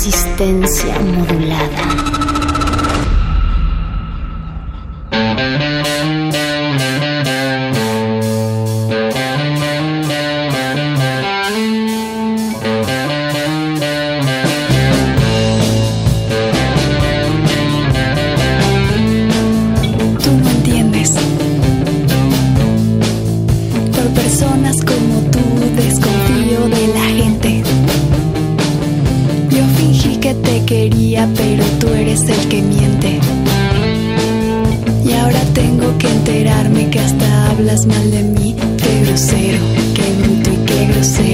Resistencia modulada. Hablas mal de mí. Qué grosero, qué bruto y qué grosero.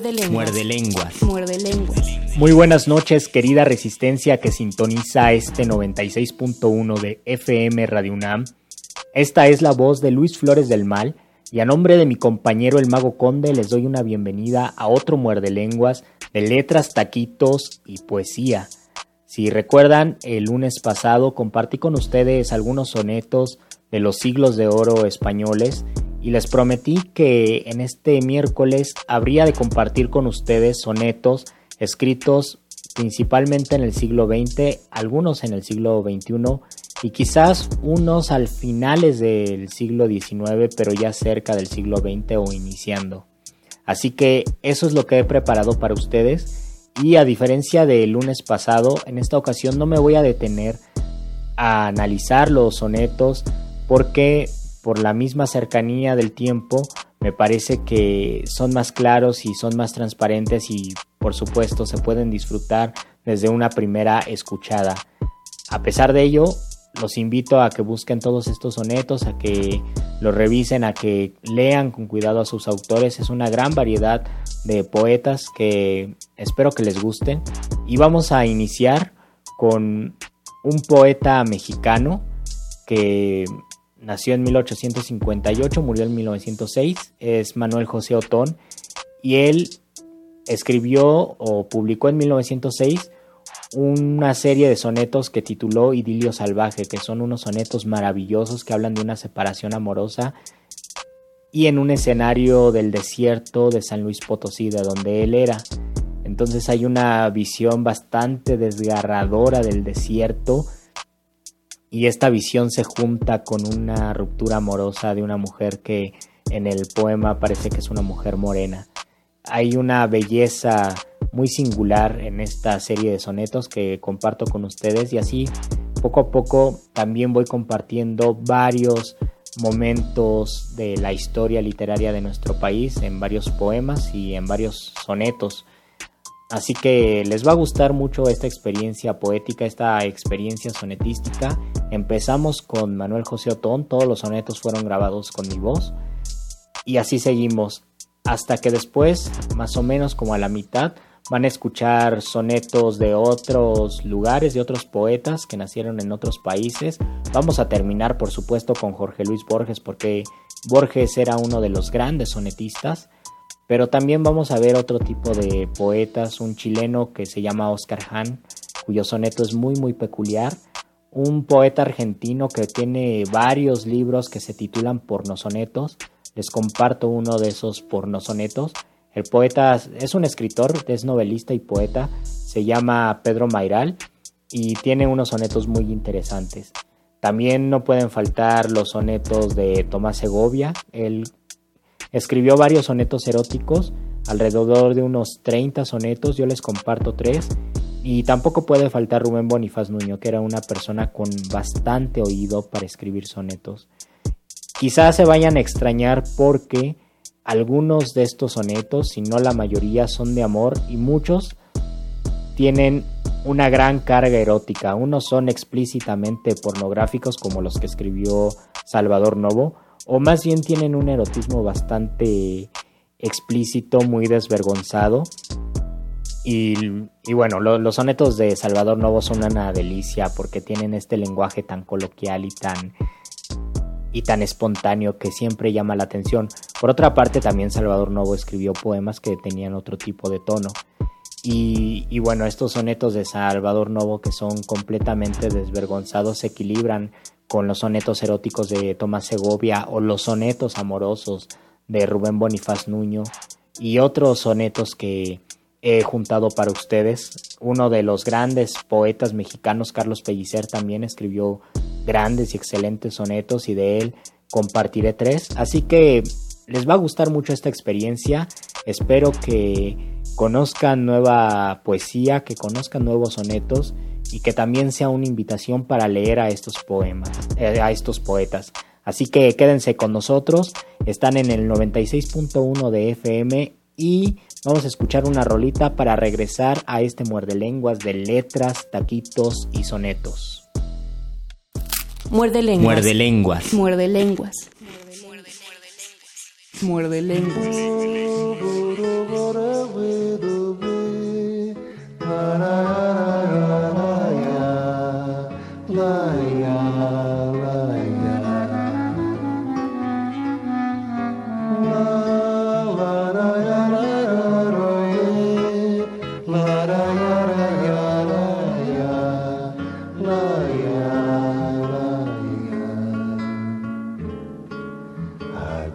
Muerde lenguas. Muerde lenguas. Muerde lenguas. Muy buenas noches, querida resistencia que sintoniza este 96.1 de FM Radio UNAM. Esta es la voz de Luis Flores del Mal y a nombre de mi compañero el Mago Conde les doy una bienvenida a otro Muerde lenguas de letras, taquitos y poesía. Si recuerdan, el lunes pasado compartí con ustedes algunos sonetos de los siglos de oro españoles y les prometí que en este miércoles habría de compartir con ustedes sonetos escritos principalmente en el siglo XX, algunos en el siglo XXI y quizás unos al finales del siglo XIX, pero ya cerca del siglo XX o iniciando. Así que eso es lo que he preparado para ustedes y a diferencia del lunes pasado, en esta ocasión no me voy a detener a analizar los sonetos porque por la misma cercanía del tiempo, me parece que son más claros y son más transparentes y por supuesto se pueden disfrutar desde una primera escuchada. A pesar de ello, los invito a que busquen todos estos sonetos, a que los revisen, a que lean con cuidado a sus autores. Es una gran variedad de poetas que espero que les gusten. Y vamos a iniciar con un poeta mexicano que nació en 1858, murió en 1906, es Manuel José Otón y él escribió o publicó en 1906 una serie de sonetos que tituló Idilio Salvaje, que son unos sonetos maravillosos que hablan de una separación amorosa y en un escenario del desierto de San Luis Potosí, de donde él era. Entonces hay una visión bastante desgarradora del desierto, y esta visión se junta con una ruptura amorosa de una mujer que en el poema parece que es una mujer morena. Hay una belleza muy singular en esta serie de sonetos que comparto con ustedes y así poco a poco también voy compartiendo varios momentos de la historia literaria de nuestro país en varios poemas y en varios sonetos. Así que les va a gustar mucho esta experiencia poética, esta experiencia sonetística. Empezamos con Manuel José Otón, todos los sonetos fueron grabados con mi voz. Y así seguimos, hasta que después, más o menos como a la mitad, van a escuchar sonetos de otros lugares, de otros poetas que nacieron en otros países. Vamos a terminar, por supuesto, con Jorge Luis Borges, porque Borges era uno de los grandes sonetistas. Pero también vamos a ver otro tipo de poetas, un chileno que se llama Oscar Hahn, cuyo soneto es muy muy peculiar, un poeta argentino que tiene varios libros que se titulan pornosonetos, les comparto uno de esos pornosonetos. El poeta es un escritor, es novelista y poeta, se llama Pedro Mairal y tiene unos sonetos muy interesantes. También no pueden faltar los sonetos de Tomás Segovia, él Escribió varios sonetos eróticos, alrededor de unos 30 sonetos, yo les comparto tres. Y tampoco puede faltar Rubén Bonifaz Nuño, que era una persona con bastante oído para escribir sonetos. Quizás se vayan a extrañar porque algunos de estos sonetos, si no la mayoría, son de amor y muchos tienen una gran carga erótica. Unos son explícitamente pornográficos como los que escribió Salvador Novo, o más bien tienen un erotismo bastante explícito, muy desvergonzado. Y, bueno, los sonetos de Salvador Novo son una delicia porque tienen este lenguaje tan coloquial y tan, y tan espontáneo que siempre llama la atención. Por otra parte, también Salvador Novo escribió poemas que tenían otro tipo de tono. Y, y, bueno, estos sonetos de Salvador Novo que son completamente desvergonzados se equilibran con los sonetos eróticos de Tomás Segovia o los sonetos amorosos de Rubén Bonifaz Nuño y otros sonetos que, he juntado para ustedes. Uno de los grandes poetas mexicanos, Carlos Pellicer, también escribió grandes y excelentes sonetos y de él compartiré tres. Así que les va a gustar mucho esta experiencia. Espero que conozcan nueva poesía, que conozcan nuevos sonetos y que también sea una invitación para leer a estos poemas, eh, a estos poetas. Así que quédense con nosotros, están en el 96.1 de FM y vamos a escuchar una rolita para regresar a este muerde lenguas de letras, taquitos y sonetos. Muerde lenguas. Muerde lenguas. Muerde lenguas. Muerde lenguas.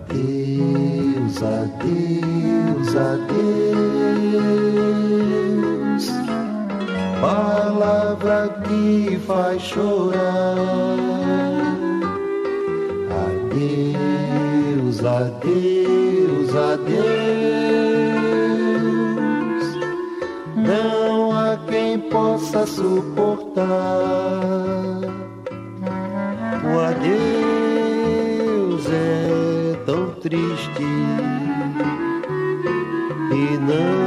Adeus, adeus, adeus. Palavra que faz chorar. Adeus, adeus, adeus. Não há quem possa suportar трещит, и на.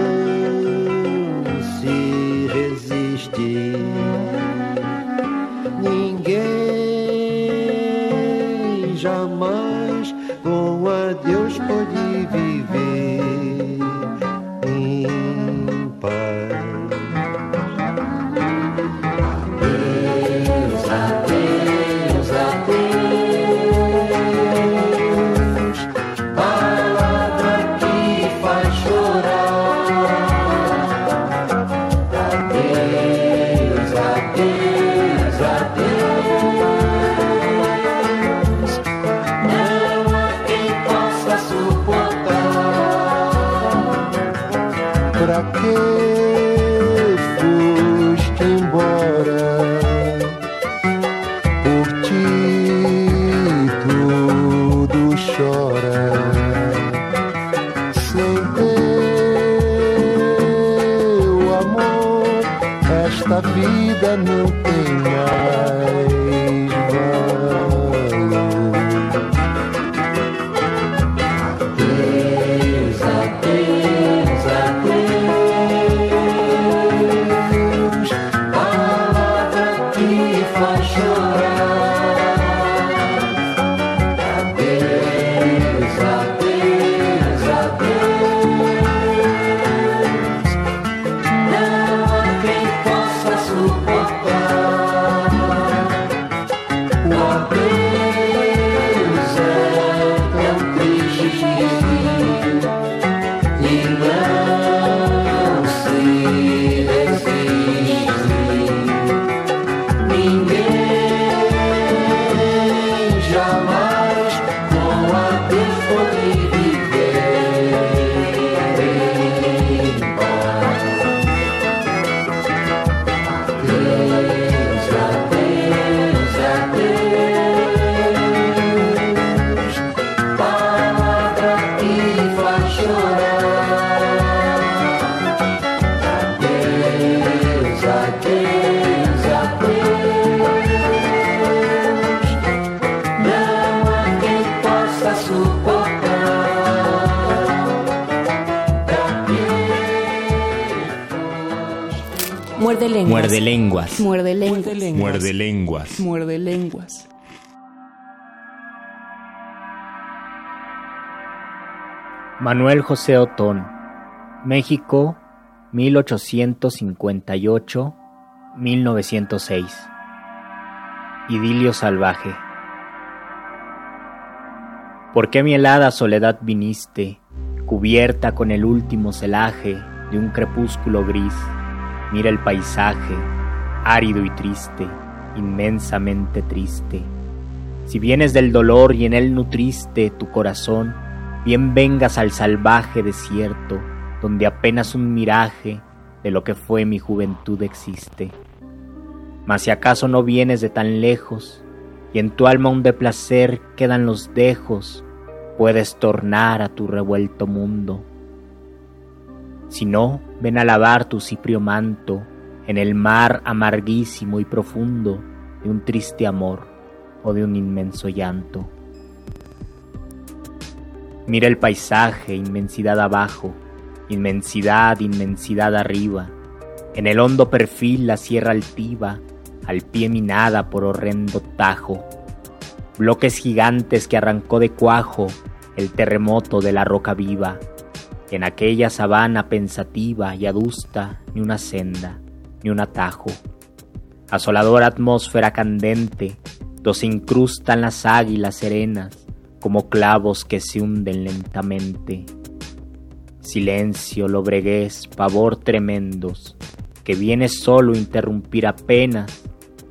Lenguas. Muerde lenguas. Muerde lenguas. Muerde lenguas. Muerde lenguas. Manuel José Otón, México, 1858-1906. Idilio salvaje. ¿Por qué mi helada soledad viniste, cubierta con el último celaje de un crepúsculo gris? Mira el paisaje, árido y triste, inmensamente triste. Si vienes del dolor y en él nutriste tu corazón, bien vengas al salvaje desierto, donde apenas un miraje de lo que fue mi juventud existe. Mas si acaso no vienes de tan lejos, y en tu alma un de placer quedan los dejos, puedes tornar a tu revuelto mundo. Si no, ven a lavar tu ciprio manto en el mar amarguísimo y profundo de un triste amor o de un inmenso llanto. Mira el paisaje, inmensidad abajo, inmensidad, inmensidad arriba. En el hondo perfil la sierra altiva, al pie minada por horrendo tajo. Bloques gigantes que arrancó de cuajo el terremoto de la roca viva. En aquella sabana pensativa y adusta, ni una senda, ni un atajo. Asoladora atmósfera candente, dos incrustan las águilas serenas, como clavos que se hunden lentamente. Silencio, lobreguez, pavor tremendos, que viene solo interrumpir apenas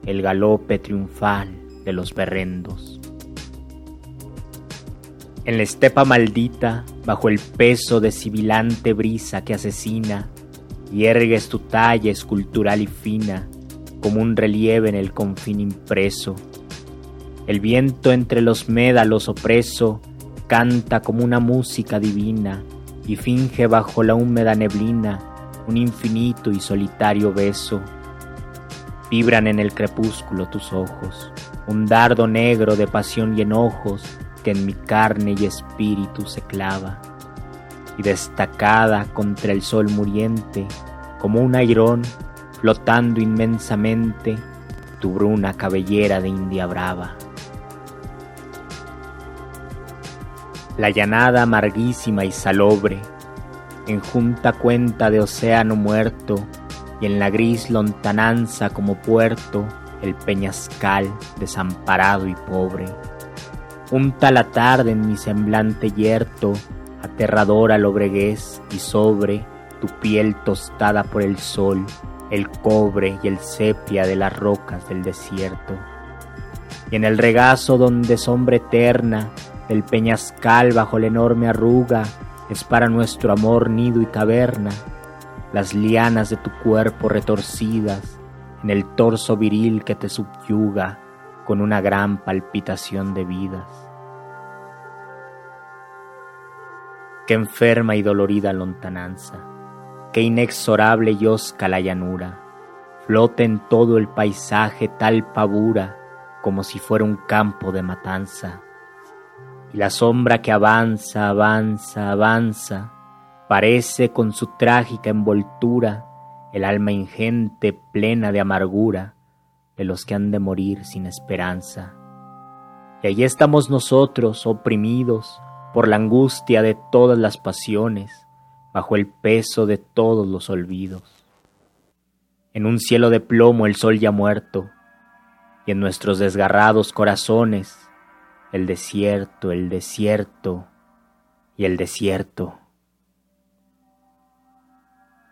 el galope triunfal de los berrendos. En la estepa maldita, bajo el peso de sibilante brisa que asesina, yergues tu talla escultural y fina, como un relieve en el confín impreso. El viento entre los médalos opreso canta como una música divina y finge bajo la húmeda neblina un infinito y solitario beso. Vibran en el crepúsculo tus ojos, un dardo negro de pasión y enojos en mi carne y espíritu se clava, y destacada contra el sol muriente, como un airón flotando inmensamente, tu bruna cabellera de India brava. La llanada amarguísima y salobre, en junta cuenta de océano muerto, y en la gris lontananza como puerto, el peñascal desamparado y pobre. Unta la tarde en mi semblante yerto, aterradora lobreguez y sobre tu piel tostada por el sol, el cobre y el sepia de las rocas del desierto. Y en el regazo donde sombra eterna, el peñascal bajo la enorme arruga, es para nuestro amor nido y caverna, las lianas de tu cuerpo retorcidas, en el torso viril que te subyuga con una gran palpitación de vidas. Qué enferma y dolorida lontananza, qué inexorable y osca la llanura, flota en todo el paisaje tal pavura como si fuera un campo de matanza. Y la sombra que avanza, avanza, avanza, parece con su trágica envoltura el alma ingente plena de amargura de los que han de morir sin esperanza. Y allí estamos nosotros, oprimidos por la angustia de todas las pasiones, bajo el peso de todos los olvidos. En un cielo de plomo el sol ya muerto, y en nuestros desgarrados corazones el desierto, el desierto y el desierto.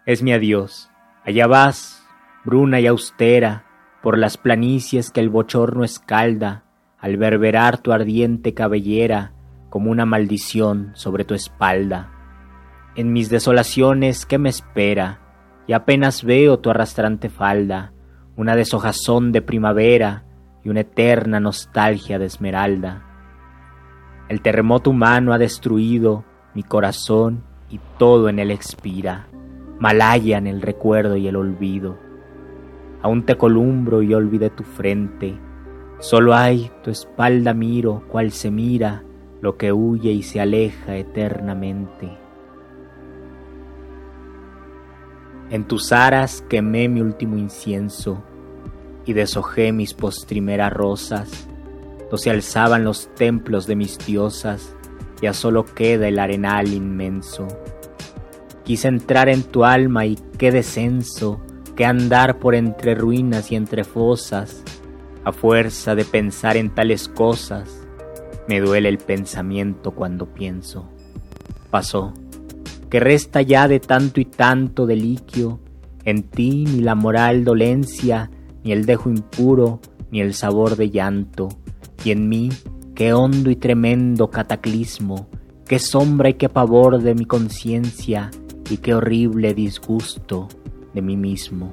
Es mi adiós, allá vas, bruna y austera, por las planicies que el bochorno escalda, al verberar tu ardiente cabellera como una maldición sobre tu espalda. En mis desolaciones, ¿qué me espera? Y apenas veo tu arrastrante falda, una deshojazón de primavera y una eterna nostalgia de esmeralda. El terremoto humano ha destruido mi corazón y todo en él expira. Malaya en el recuerdo y el olvido. Aún te columbro y olvidé tu frente. Solo hay tu espalda miro, cual se mira lo que huye y se aleja eternamente. En tus aras quemé mi último incienso y deshojé mis postrimeras rosas, donde se alzaban los templos de mis diosas, ya solo queda el arenal inmenso. Quise entrar en tu alma y qué descenso, que andar por entre ruinas y entre fosas, a fuerza de pensar en tales cosas, me duele el pensamiento cuando pienso. Pasó, que resta ya de tanto y tanto deliquio, en ti ni la moral dolencia, ni el dejo impuro, ni el sabor de llanto, y en mí qué hondo y tremendo cataclismo, qué sombra y qué pavor de mi conciencia, y qué horrible disgusto de mí mismo.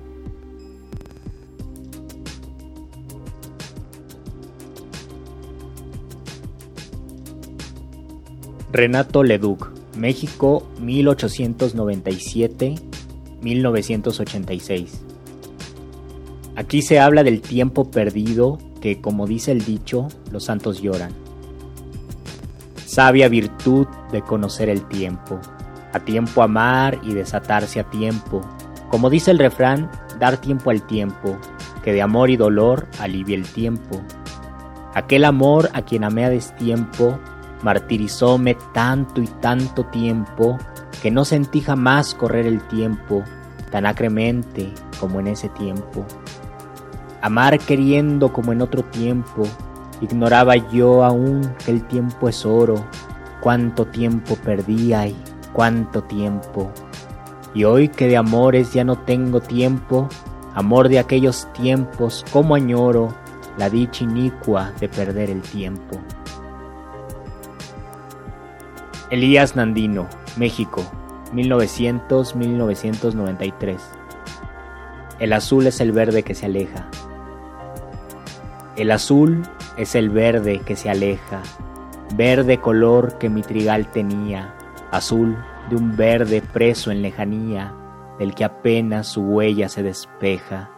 Renato Leduc, México 1897-1986. Aquí se habla del tiempo perdido que, como dice el dicho, los santos lloran. Sabia virtud de conocer el tiempo, a tiempo amar y desatarse a tiempo. Como dice el refrán, dar tiempo al tiempo, que de amor y dolor alivie el tiempo. Aquel amor a quien amé a destiempo, martirizóme tanto y tanto tiempo, que no sentí jamás correr el tiempo tan acremente como en ese tiempo. Amar queriendo como en otro tiempo, ignoraba yo aún que el tiempo es oro, cuánto tiempo perdí y cuánto tiempo. Y hoy que de amores ya no tengo tiempo, amor de aquellos tiempos, como añoro la dicha inicua de perder el tiempo. Elías Nandino, México, 1900-1993. El azul es el verde que se aleja. El azul es el verde que se aleja, verde color que mi trigal tenía, azul de un verde preso en lejanía, del que apenas su huella se despeja,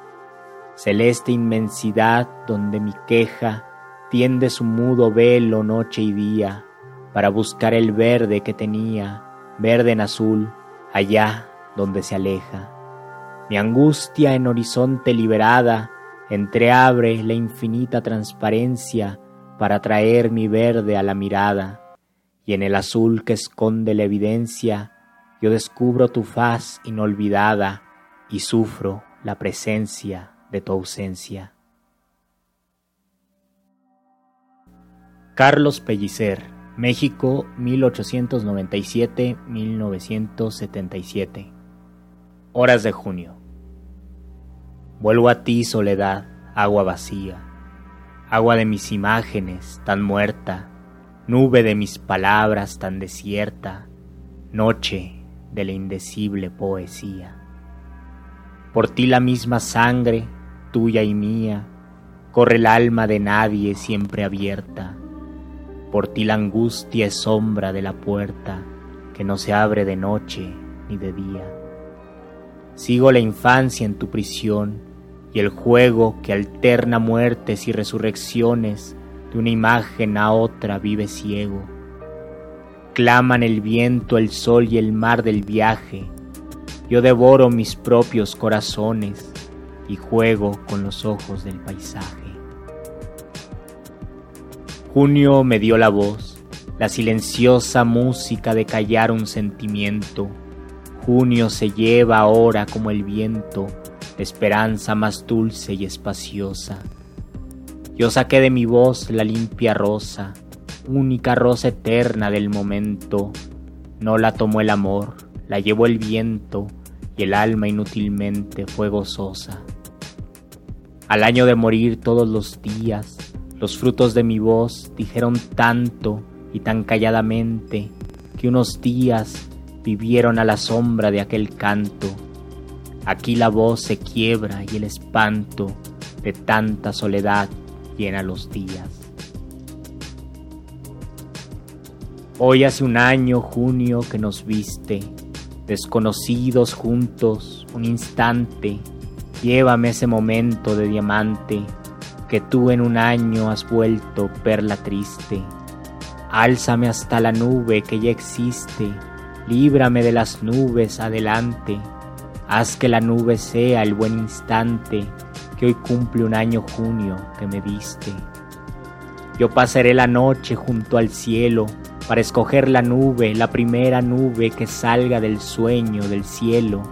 celeste inmensidad donde mi queja tiende su mudo velo noche y día, para buscar el verde que tenía, verde en azul, allá donde se aleja. Mi angustia en horizonte liberada, entreabre la infinita transparencia para traer mi verde a la mirada, y en el azul que esconde la evidencia, yo descubro tu faz inolvidada y sufro la presencia de tu ausencia. Carlos Pellicer, México 1897-1977. Horas de junio. Vuelvo a ti, soledad, agua vacía, agua de mis imágenes tan muerta, nube de mis palabras tan desierta, noche de la indecible poesía. Por ti la misma sangre, tuya y mía, corre el alma de nadie siempre abierta. Por ti la angustia es sombra de la puerta que no se abre de noche ni de día. Sigo la infancia en tu prisión y el juego que alterna muertes y resurrecciones de una imagen a otra vive ciego. Claman el viento, el sol y el mar del viaje. Yo devoro mis propios corazones y juego con los ojos del paisaje. Junio me dio la voz, la silenciosa música de callar un sentimiento. Junio se lleva ahora como el viento, esperanza más dulce y espaciosa. Yo saqué de mi voz la limpia rosa, única rosa eterna del momento. No la tomó el amor, la llevó el viento y el alma inútilmente fue gozosa. Al año de morir todos los días, los frutos de mi voz dijeron tanto y tan calladamente que unos días vivieron a la sombra de aquel canto. Aquí la voz se quiebra y el espanto de tanta soledad llena los días. Hoy hace un año, junio, que nos viste, desconocidos juntos, un instante, llévame ese momento de diamante que tú en un año has vuelto perla triste. Álzame hasta la nube que ya existe, líbrame de las nubes adelante, haz que la nube sea el buen instante que hoy cumple un año junio que me viste. Yo pasaré la noche junto al cielo para escoger la nube, la primera nube que salga del sueño del cielo,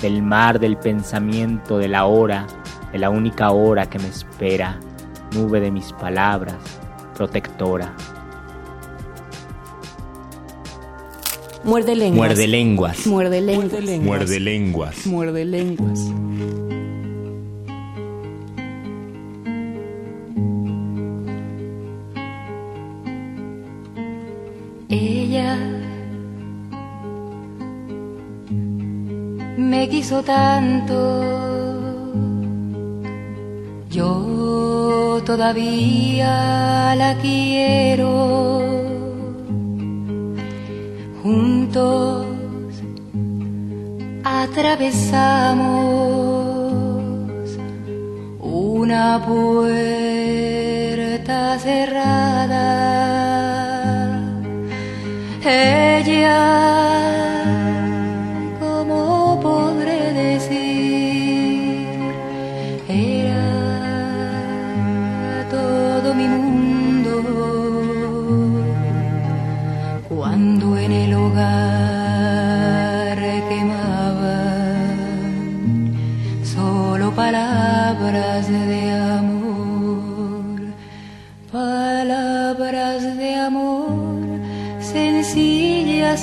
del mar del pensamiento de la hora, de la única hora que me espera, nube de mis palabras, protectora. Muerde lenguas. Muerde lenguas. Muerde lenguas. Muerde lenguas. Muerde lenguas. Ella me quiso tanto. Yo todavía la quiero. Juntos atravesamos una puerta cerrada. Ella,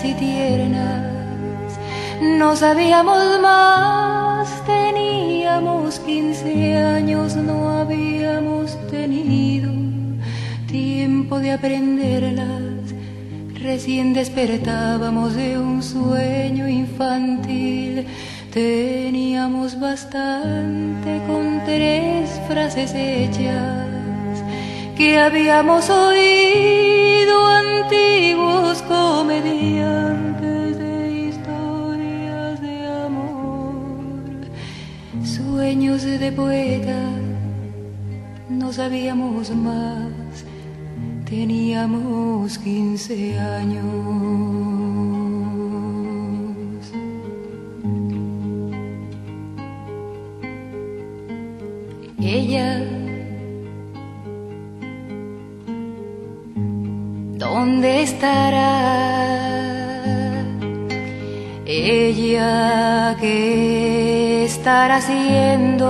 y tiernas. No sabíamos más, teníamos 15 años, no habíamos tenido tiempo de aprenderlas. Recién despertábamos de un sueño infantil. Teníamos bastante con tres frases hechas que habíamos oído antiguos comediantes de historias de amor, sueños de poeta. No sabíamos más, teníamos 15 años. Ella ¿Dónde estará ella que estará haciendo?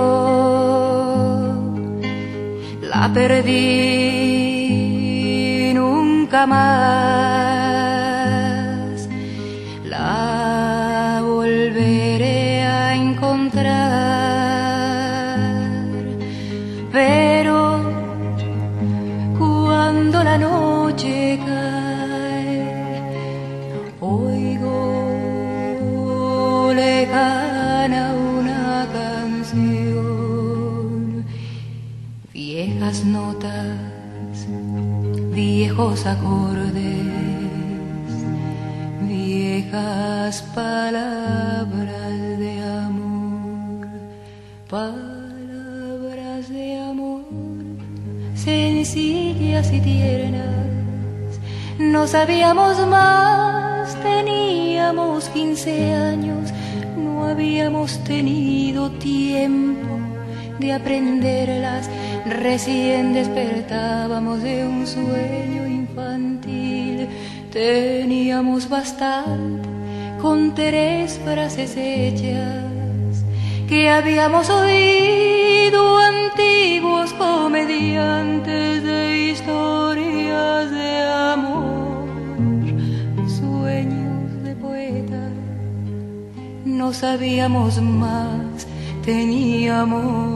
La perdí nunca más. Viejos acordes, viejas palabras de amor, palabras de amor sencillas y tiernas. No sabíamos más, teníamos 15 años, no habíamos tenido tiempo de aprenderlas. Recién despertábamos de un sueño teníamos bastante con tres frases hechas que habíamos oído antiguos comediantes de historias de amor, sueños de poeta. No sabíamos más, teníamos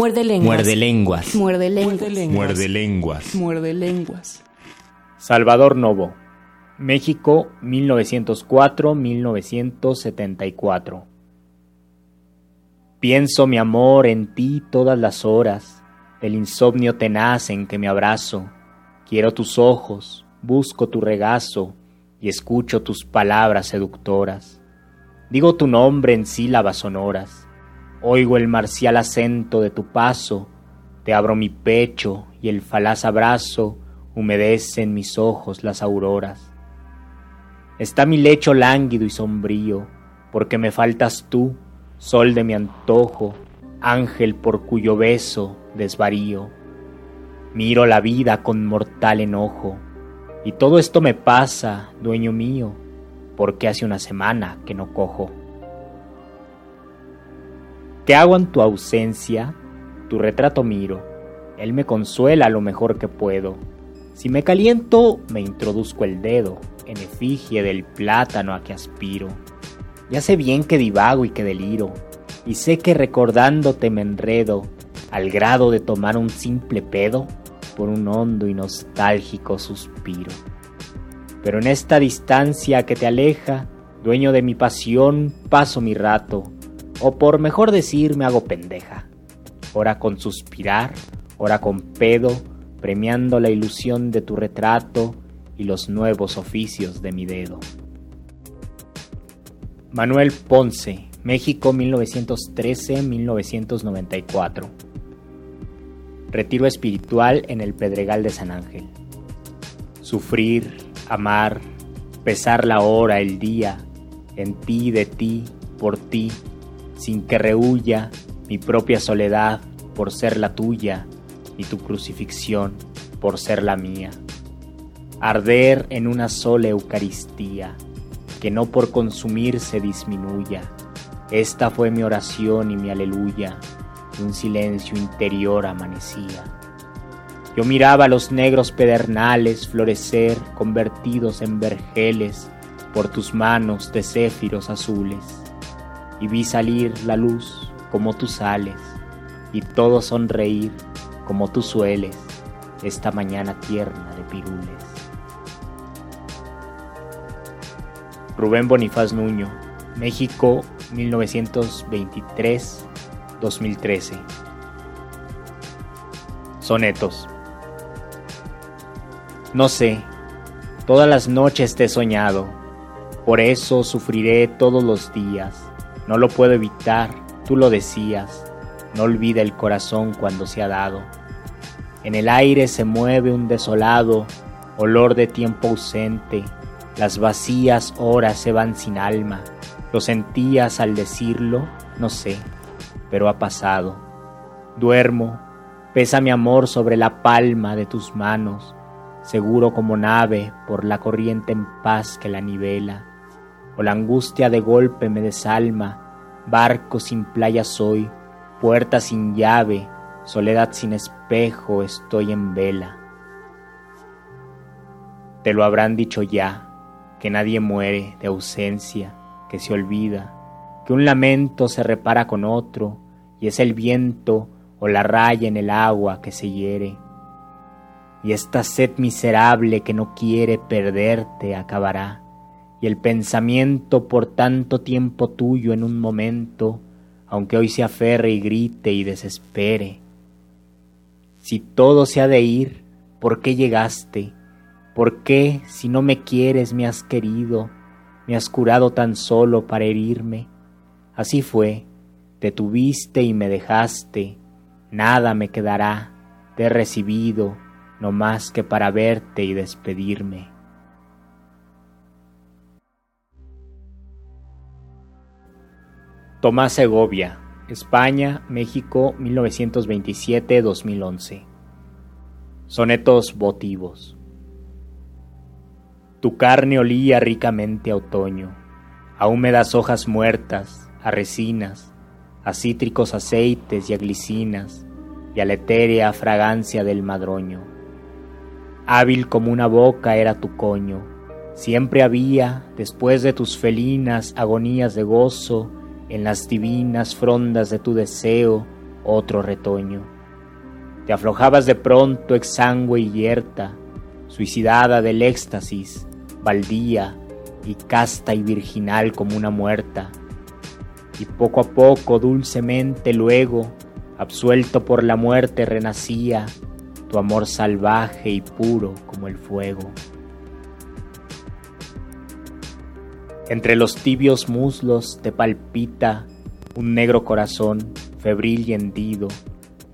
Muerde lenguas. Muerde lenguas. Muerde lenguas. Muerde lenguas. Muerde lenguas. Salvador Novo, México 1904-1974. Pienso mi amor en ti todas las horas, del insomnio tenaz en que me abrazo. Quiero tus ojos, busco tu regazo y escucho tus palabras seductoras. Digo tu nombre en sílabas sonoras, oigo el marcial acento de tu paso, te abro mi pecho y el falaz abrazo humedece en mis ojos las auroras. Está mi lecho lánguido y sombrío, porque me faltas tú, sol de mi antojo, ángel por cuyo beso desvarío. Miro la vida con mortal enojo, y todo esto me pasa, dueño mío, porque hace una semana que no cojo. ¿Qué hago en tu ausencia? Tu retrato miro, él me consuela lo mejor que puedo. Si me caliento, me introduzco el dedo en efigie del plátano a que aspiro. Ya sé bien que divago y que deliro, y sé que recordándote me enredo, al grado de tomar un simple pedo, por un hondo y nostálgico suspiro. Pero en esta distancia que te aleja, dueño de mi pasión, paso mi rato, o por mejor decir, me hago pendeja. Ora con suspirar, ora con pedo, premiando la ilusión de tu retrato y los nuevos oficios de mi dedo. Manuel Ponce, México 1913-1994. Retiro espiritual en el Pedregal de San Ángel. Sufrir, amar, pesar la hora, el día, en ti, de ti, por ti, sin que rehuya mi propia soledad por ser la tuya y tu crucifixión por ser la mía. Arder en una sola Eucaristía, que no por consumirse disminuya. Esta fue mi oración y mi aleluya, y un silencio interior amanecía. Yo miraba los negros pedernales florecer convertidos en vergeles por tus manos de céfiros azules, y vi salir la luz como tú sales, y todo sonreír como tú sueles esta mañana tierna de pirules. Rubén Bonifaz Nuño, México 1923-2013. Sonetos. No sé, todas las noches te he soñado, por eso sufriré todos los días. No lo puedo evitar, tú lo decías, no olvida el corazón cuando se ha dado. En el aire se mueve un desolado olor de tiempo ausente, las vacías horas se van sin alma. ¿Lo sentías al decirlo? No sé, pero ha pasado. Duermo, pesa mi amor sobre la palma de tus manos, seguro como nave por la corriente en paz que la nivela. O la angustia de golpe me desalma, barco sin playa soy, puerta sin llave, soledad sin espejo, estoy en vela. Te lo habrán dicho ya, que nadie muere de ausencia, que se olvida, que un lamento se repara con otro, y es el viento o la raya en el agua que se hiere. Y esta sed miserable que no quiere perderte acabará, y el pensamiento por tanto tiempo tuyo en un momento, aunque hoy se aferre y grite y desespere. Si todo se ha de ir, ¿por qué llegaste? ¿Por qué, si no me quieres, me has querido, me has curado tan solo para herirme? Así fue, te tuviste y me dejaste, nada me quedará, te he recibido, no más que para verte y despedirme. Tomás Segovia, España, México, 1927-2011. Sonetos votivos. Tu carne olía ricamente a otoño, a húmedas hojas muertas, a resinas, a cítricos aceites y a glicinas, y a la etérea fragancia del madroño. Hábil como una boca era tu coño, siempre había, después de tus felinas agonías de gozo, en las divinas frondas de tu deseo, otro retoño. Te aflojabas de pronto exangüe y yerta, suicidada del éxtasis, baldía y casta y virginal como una muerta. Y poco a poco, dulcemente luego, absuelto por la muerte, renacía tu amor salvaje y puro como el fuego. Entre los tibios muslos te palpita un negro corazón febril y hendido,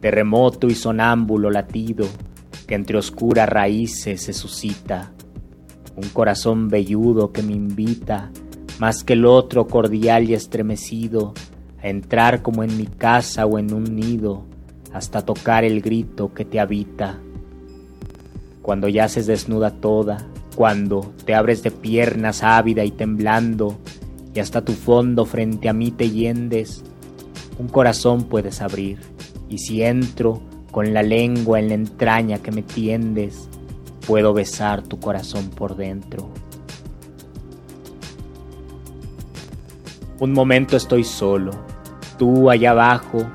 de remoto y sonámbulo latido, que entre oscuras raíces se suscita. Un corazón velludo que me invita, más que el otro cordial y estremecido, a entrar como en mi casa o en un nido, hasta tocar el grito que te habita. Cuando yaces desnuda toda, cuando te abres de piernas ávida y temblando, y hasta tu fondo frente a mí te yendes, un corazón puedes abrir, y si entro con la lengua en la entraña que me tiendes, puedo besar tu corazón por dentro. Un momento estoy solo, tú allá abajo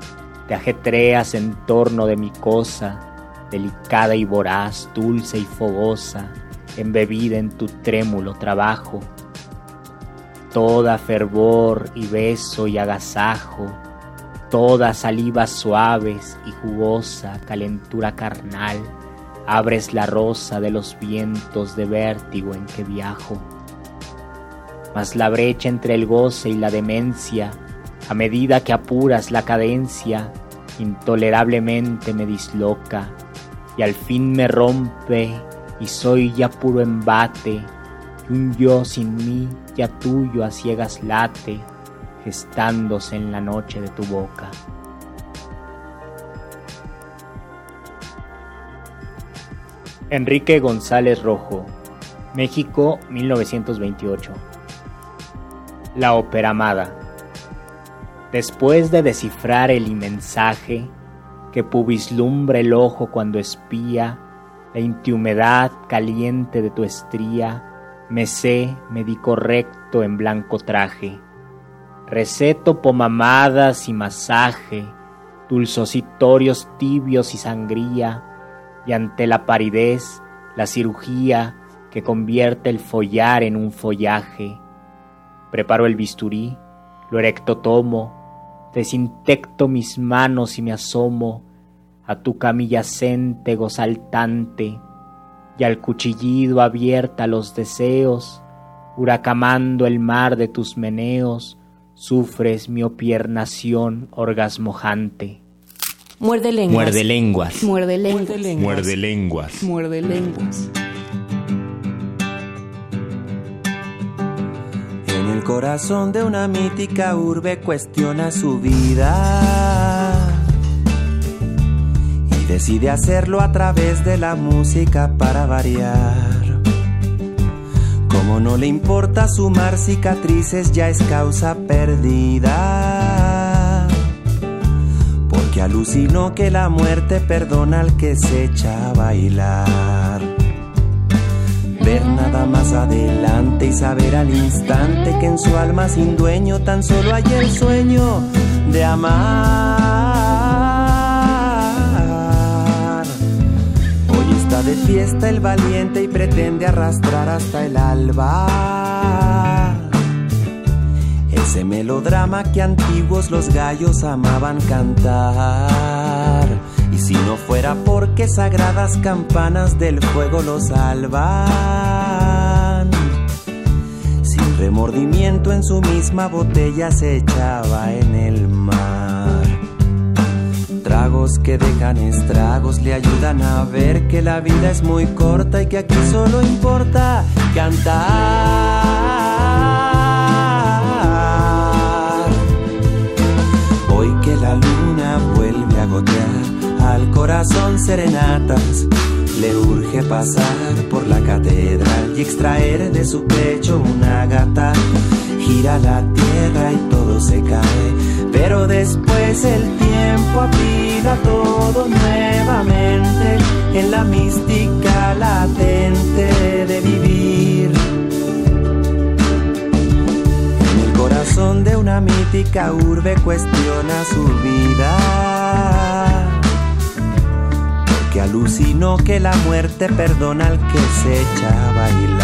te ajetreas en torno de mi cosa, delicada y voraz, dulce y fogosa, embebida en tu trémulo trabajo, toda fervor y beso y agasajo, toda saliva suaves y jugosa, calentura carnal, abres la rosa de los vientos de vértigo en que viajo. Mas la brecha entre el goce y la demencia, a medida que apuras la cadencia, intolerablemente me disloca y al fin me rompe y soy ya puro embate y un yo sin mí ya tuyo a ciegas late gestándose en la noche de tu boca. Enrique González Rojo, México 1928. La ópera amada. Después de descifrar el mensaje que vislumbra el ojo cuando espía la intihumedad caliente de tu estría, me sé, me di correcto en blanco traje. Receto pomamadas y masaje, dulzositorios tibios y sangría, y ante la paridez, la cirugía que convierte el follar en un follaje. Preparo el bisturí, lo erecto tomo, desinfecto mis manos y me asomo a tu camilla céntego saltante, y al cuchillido abierta los deseos, huracamando el mar de tus meneos, sufres mi opiernación orgasmojante. Muerde lenguas. Muerde lenguas. Muerde lenguas. Muerde lenguas. Muerde lenguas. En el corazón de una mítica urbe cuestiona su vida decide hacerlo a través de la música para variar. Como no le importa sumar cicatrices, ya es causa perdida. Porque alucinó que la muerte perdona al que se echa a bailar. Ver nada más adelante y saber al instante que en su alma sin dueño tan solo hay el sueño de amar. Fiesta el valiente y pretende arrastrar hasta el alba. Ese melodrama que antiguos los gallos amaban cantar. Y si no fuera porque sagradas campanas del fuego los salvan, sin remordimiento en su misma botella se echaba en el. Que dejan estragos le ayudan a ver que la vida es muy corta y que aquí solo importa cantar. Hoy que la luna vuelve a gotear al corazón serenatas. Le urge pasar por la catedral y extraer de su pecho una gata. Gira la tierra y todo se cae, pero después el tiempo apila todo nuevamente en la mística latente de vivir. En el corazón de una mítica urbe cuestiona su vida que alucinó que la muerte perdona al que se echa a bailar.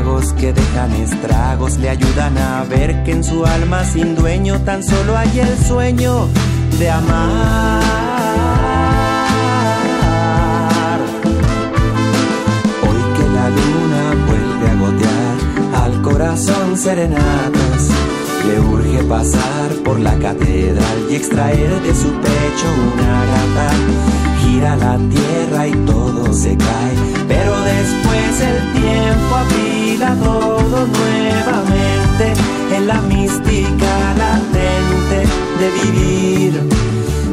Tragos que dejan estragos le ayudan a ver que en su alma sin dueño tan solo hay el sueño de amar. Hoy que la luna vuelve a gotear al corazón serenatas. Le urge pasar por la catedral y extraer de su pecho una gata. Gira la tierra y todo se cae, pero después el tiempo apila todo nuevamente en la mística latente de vivir.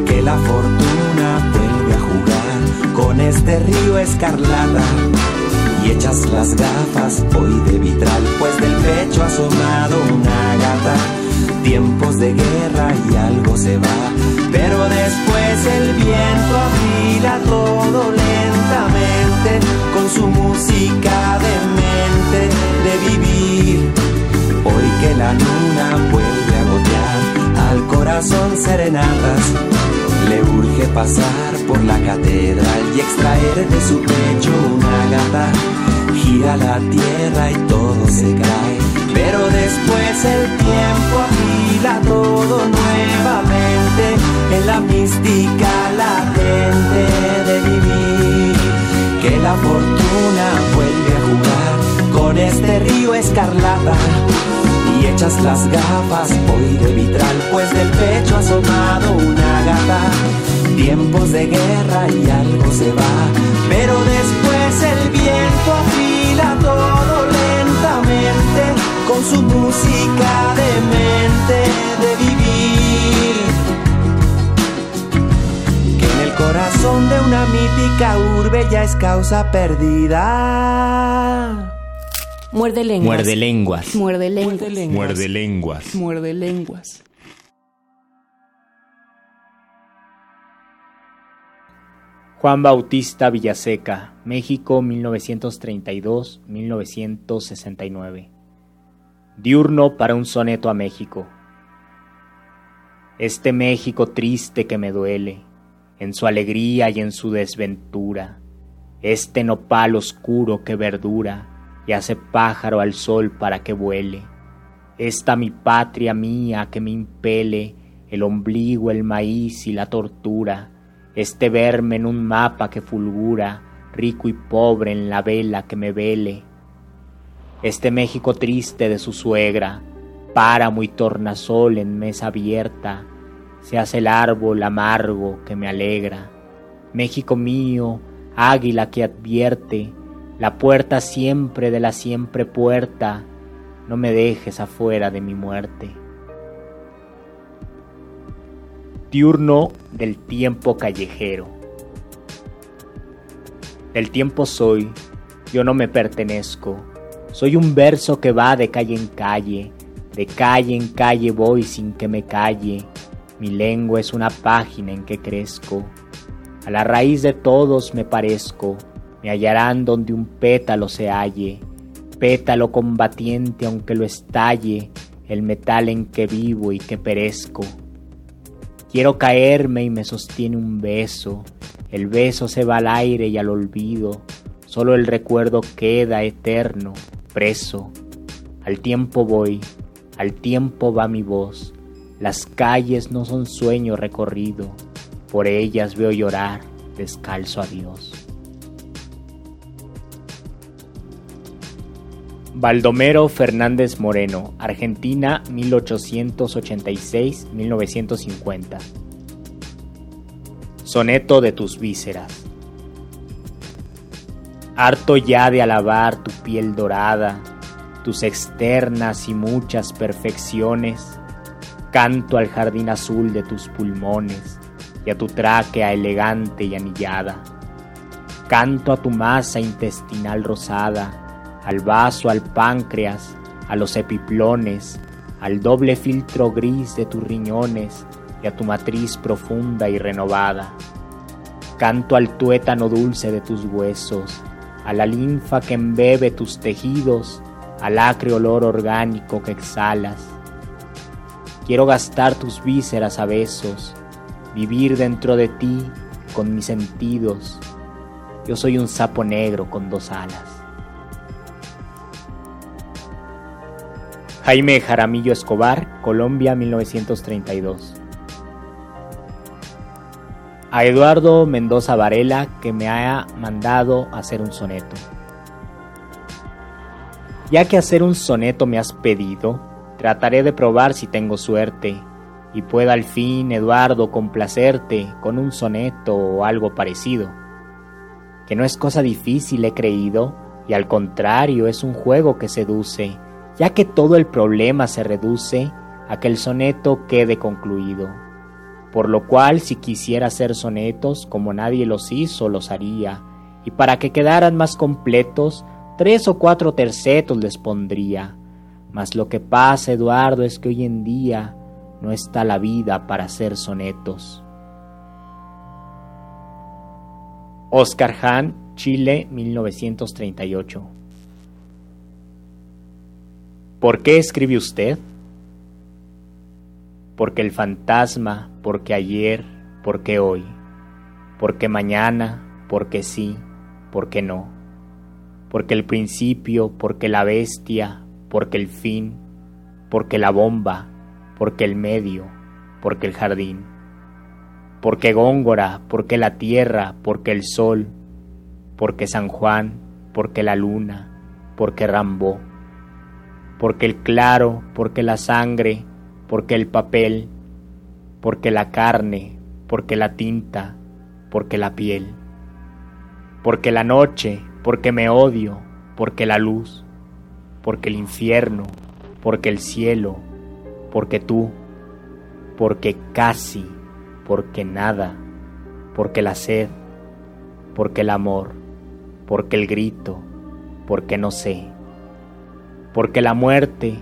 Que la fortuna vuelve a jugar con este río escarlata y echas las gafas hoy de vitral, pues del pecho ha asomado una gata. Tiempos de guerra y algo se va, pero después el viento afila todo lentamente con su música de mente de vivir. Hoy que la luna vuelve a gotear al corazón serenatas, le urge pasar por la catedral y extraer de su pecho una gata. Gira la tierra y todo se cae, pero después el tiempo afila todo nuevamente en la mística latente de vivir. Que la fortuna vuelve a jugar con este río escarlata y echas las gafas hoy de vitral, pues del pecho ha asomado una gata. Tiempos de guerra y algo se va, pero después el viento afila todo lentamente con su música de mente de vivir. Corazón de una mítica urbe ya es causa perdida. Muerde lenguas. Muerde lenguas. Muerde lenguas. Muerde lenguas. Muerde lenguas. Juan Bautista Villaseca, México 1932-1969. Diurno para un soneto a México. Este México triste que me duele, en su alegría y en su desventura, este nopal oscuro que verdura y hace pájaro al sol para que vuele, esta mi patria mía que me impele el ombligo, el maíz y la tortura, este verme en un mapa que fulgura, rico y pobre en la vela que me vele, este México triste de su suegra, páramo y tornasol en mesa abierta, se hace el árbol amargo que me alegra. México mío, águila que advierte, la puerta siempre de la siempre puerta, no me dejes afuera de mi muerte. Diurno del tiempo callejero. Del tiempo soy, yo no me pertenezco, soy un verso que va de calle en calle, de calle en calle voy sin que me calle, mi lengua es una página en que crezco, a la raíz de todos me parezco, me hallarán donde un pétalo se halle, pétalo combatiente aunque lo estalle, el metal en que vivo y que perezco. Quiero caerme y me sostiene un beso, el beso se va al aire y al olvido, solo el recuerdo queda eterno, preso. Al tiempo voy, al tiempo va mi voz, las calles no son sueño recorrido, por ellas veo llorar descalzo a Dios. Baldomero Fernández Moreno, Argentina 1886-1950. Soneto de tus vísceras. Harto ya de alabar tu piel dorada, tus externas y muchas perfecciones, canto al jardín azul de tus pulmones y a tu tráquea elegante y anillada. Canto a tu masa intestinal rosada, al vaso, al páncreas, a los epiplones, al doble filtro gris de tus riñones y a tu matriz profunda y renovada. Canto al tuétano dulce de tus huesos, a la linfa que embebe tus tejidos, al acre olor orgánico que exhalas. Quiero gastar tus vísceras a besos, vivir dentro de ti con mis sentidos. Yo soy un sapo negro con dos alas. Jaime Jaramillo Escobar, Colombia 1932. A Eduardo Mendoza Varela que me haya mandado hacer un soneto. Ya que hacer un soneto me has pedido, trataré de probar si tengo suerte y pueda al fin, Eduardo, complacerte con un soneto o algo parecido. Que no es cosa difícil, he creído, y al contrario es un juego que seduce ya que todo el problema se reduce a que el soneto quede concluido. Por lo cual, si quisiera hacer sonetos como nadie los hizo, los haría, y para que quedaran más completos, tres o cuatro tercetos les pondría. Mas lo que pasa, Eduardo, es que hoy en día no está la vida para hacer sonetos. Oscar Hahn, Chile, 1938 ¿Por qué escribe usted? Porque el fantasma, porque ayer, porque hoy, porque mañana, porque sí, porque no, porque el principio, porque la bestia, porque el fin, porque la bomba, porque el medio, porque el jardín, porque Góngora, porque la tierra, porque el sol, porque San Juan, porque la luna, porque Rambó, porque el claro, porque la sangre, porque el papel, porque la carne, porque la tinta, porque la piel, porque la noche, porque me odio, porque la luz, porque el infierno, porque el cielo, porque tú, porque casi, porque nada, porque la sed, porque el amor, porque el grito, porque no sé, porque la muerte,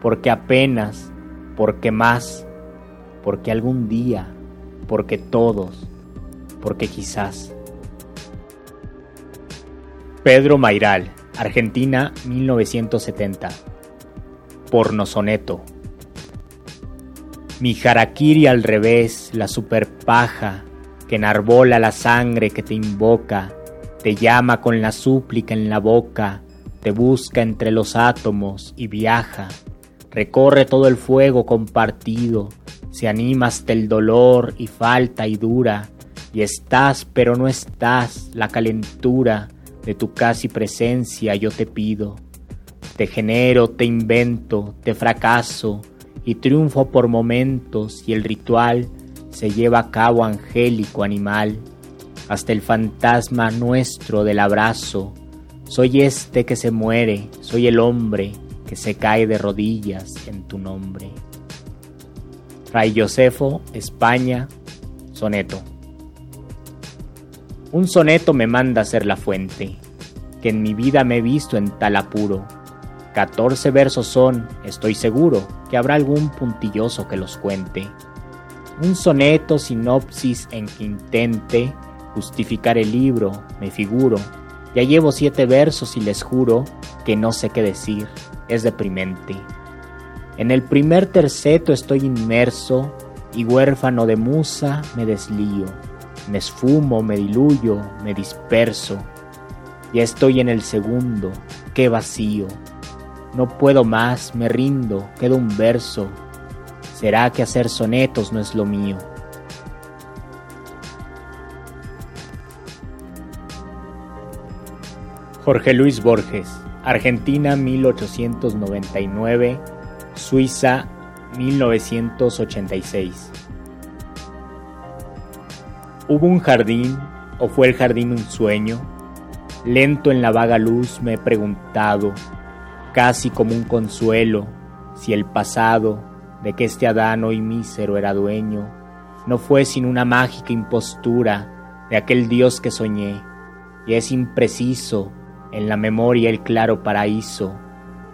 porque apenas, porque más, porque algún día, porque todos, porque quizás. Pedro Mairal, Argentina, 1970. Pornosoneto. Mi harakiri al revés, la superpaja, que enarbola la sangre que te invoca, te llama con la súplica en la boca, te busca entre los átomos y viaja, recorre todo el fuego compartido, se anima hasta el dolor y falta y dura, y estás pero no estás, la calentura de tu casi presencia yo te pido. Te genero, te invento, te fracaso, y triunfo por momentos, y el ritual se lleva a cabo angélico animal, hasta el fantasma nuestro del abrazo. Soy este que se muere, soy el hombre que se cae de rodillas en tu nombre. Fray Josefo, España, soneto. Un soneto me manda ser la fuente, que en mi vida me he visto en tal apuro. Catorce versos son, estoy seguro, que habrá algún puntilloso que los cuente. Un soneto sinopsis en que intente justificar el libro, me figuro. Ya llevo siete versos y les juro que no sé qué decir, es deprimente. En el primer terceto estoy inmerso y huérfano de musa me deslío, me esfumo, me diluyo, me disperso. Ya estoy en el segundo, qué vacío. No puedo más, me rindo, queda un verso. ¿Será que hacer sonetos no es lo mío? Jorge Luis Borges, Argentina 1899, Suiza 1986. ¿Hubo un jardín o fue el jardín un sueño? Lento en la vaga luz me he preguntado, casi como un consuelo, si el pasado de que este Adán hoy mísero era dueño no fue sin una mágica impostura de aquel Dios que soñé, y es impreciso en la memoria el claro paraíso,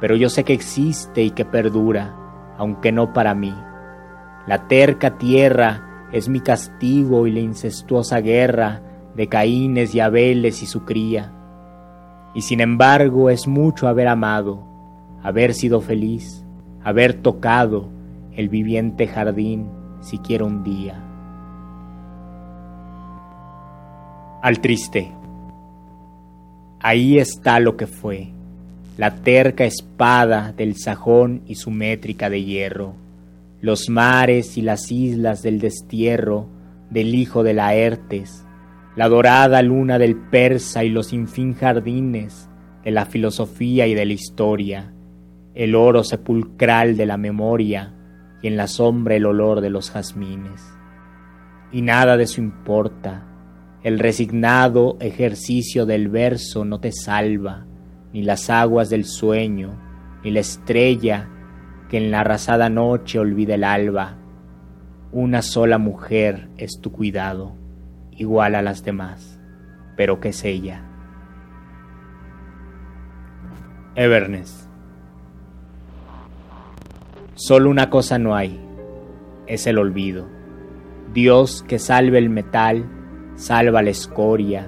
pero yo sé que existe y que perdura, aunque no para mí. La terca tierra es mi castigo y la incestuosa guerra de Caínes y Abeles y su cría. Y sin embargo es mucho haber amado, haber sido feliz, haber tocado el viviente jardín siquiera un día. Al triste. Ahí está lo que fue, la terca espada del sajón y su métrica de hierro, los mares y las islas del destierro del hijo de Laertes, la dorada luna del persa y los infin jardines de la filosofía y de la historia, el oro sepulcral de la memoria y en la sombra el olor de los jazmines. Y nada de eso importa, el resignado ejercicio del verso no te salva, ni las aguas del sueño, ni la estrella que en la arrasada noche olvida el alba. Una sola mujer es tu cuidado, igual a las demás, pero que es ella. Everness. Solo una cosa no hay, es el olvido. Dios que salve el metal, salva la escoria,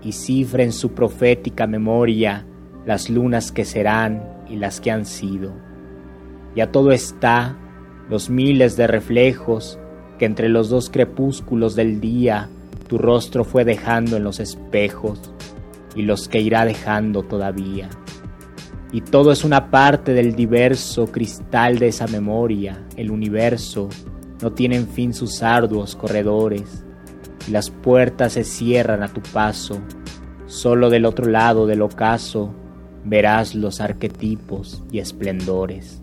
y cifra en su profética memoria las lunas que serán y las que han sido. Ya todo está, los miles de reflejos que entre los dos crepúsculos del día tu rostro fue dejando en los espejos y los que irá dejando todavía. Y todo es una parte del diverso cristal de esa memoria, el universo. No tienen fin sus arduos corredores, y las puertas se cierran a tu paso. Solo del otro lado del ocaso verás los arquetipos y esplendores.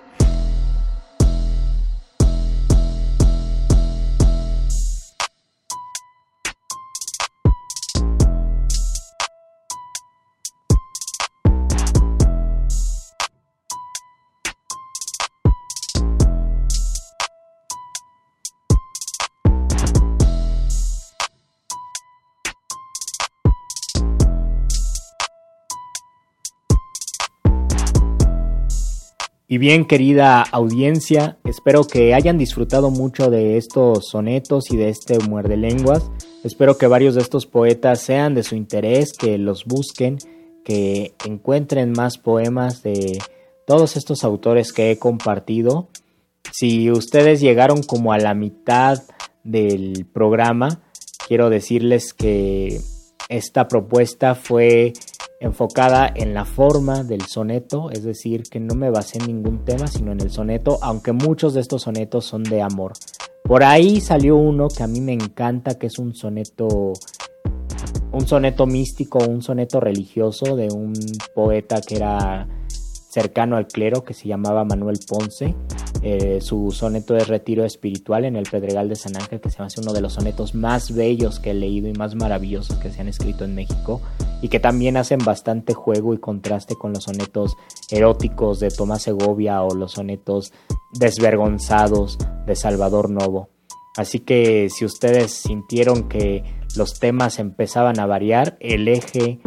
Y bien, querida audiencia, espero que hayan disfrutado mucho de estos sonetos y de este muerde lenguas. Espero que varios de estos poetas sean de su interés, que los busquen, que encuentren más poemas de todos estos autores que he compartido. Si ustedes llegaron como a la mitad del programa, quiero decirles que esta propuesta fue enfocada en la forma del soneto, es decir, que no me basé en ningún tema, sino en el soneto, aunque muchos de estos sonetos son de amor. Por ahí salió uno que a mí me encanta, que es un soneto un soneto místico, un soneto religioso de un poeta que era cercano al clero que se llamaba Manuel Ponce. Eh, su soneto de retiro espiritual en el Pedregal de San Ángel, que se hace uno de los sonetos más bellos que he leído y más maravillosos que se han escrito en México, y que también hacen bastante juego y contraste con los sonetos eróticos de Tomás Segovia o los sonetos desvergonzados de Salvador Novo. Así que si ustedes sintieron que los temas empezaban a variar, el eje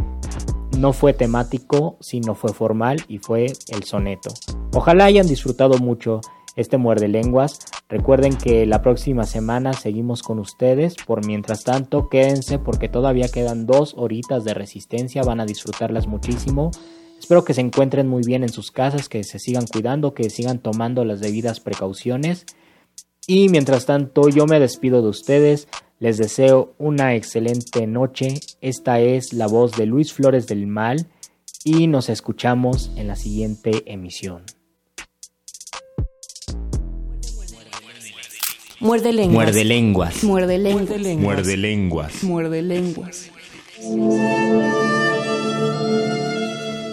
no fue temático, sino fue formal y fue el soneto. Ojalá hayan disfrutado mucho este muerde lenguas. Recuerden que la próxima semana seguimos con ustedes. Por mientras tanto, quédense porque todavía quedan dos horitas de resistencia. Van a disfrutarlas muchísimo. Espero que se encuentren muy bien en sus casas, que se sigan cuidando, que sigan tomando las debidas precauciones. Y mientras tanto, yo me despido de ustedes. Les deseo una excelente noche. Esta es la voz de Luis Flores del Mal y nos escuchamos en la siguiente emisión. Muerde lenguas. Muerde lenguas. Muerde lenguas. Muerde lenguas. Muerde lenguas.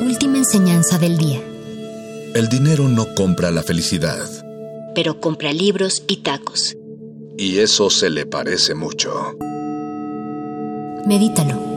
Última enseñanza del día. El dinero no compra la felicidad. Pero compra libros y tacos. Y eso se le parece mucho. Medítalo.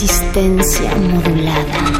Resistencia modulada.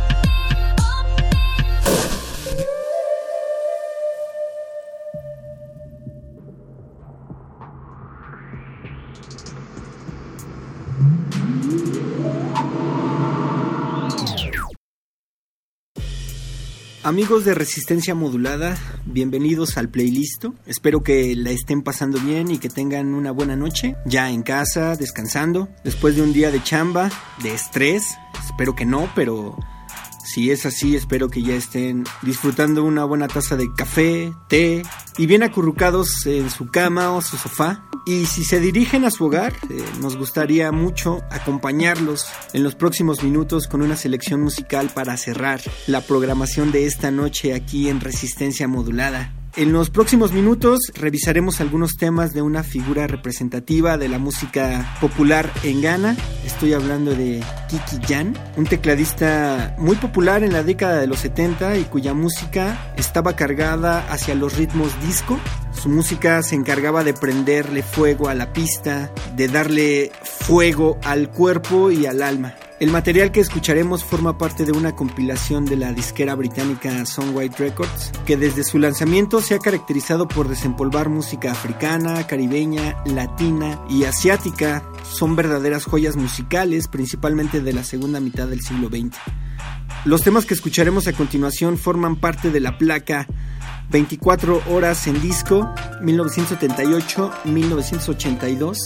Amigos de Resistencia Modulada, bienvenidos al playlist. Espero que la estén pasando bien y que tengan una buena noche, ya en casa, descansando, después de un día de chamba, de estrés. Espero que no, pero Si es así, espero que ya estén disfrutando una buena taza de café, té y bien acurrucados en su cama o su sofá. Y si se dirigen a su hogar, eh, nos gustaría mucho acompañarlos en los próximos minutos con una selección musical para cerrar la programación de esta noche aquí en Resistencia Modulada. En los próximos minutos revisaremos algunos temas de una figura representativa de la música popular en Ghana. Estoy hablando de Kiki Jan, un tecladista muy popular en la década de los 70 y cuya música estaba cargada hacia los ritmos disco. Su música se encargaba de prenderle fuego a la pista, de darle fuego al cuerpo y al alma. El material que escucharemos forma parte de una compilación de la disquera británica Songwhite Records, que desde su lanzamiento se ha caracterizado por desempolvar música africana, caribeña, latina y asiática. Son verdaderas joyas musicales, principalmente de la segunda mitad del siglo XX. Los temas que escucharemos a continuación forman parte de la placa 24 horas en disco 1978-1982.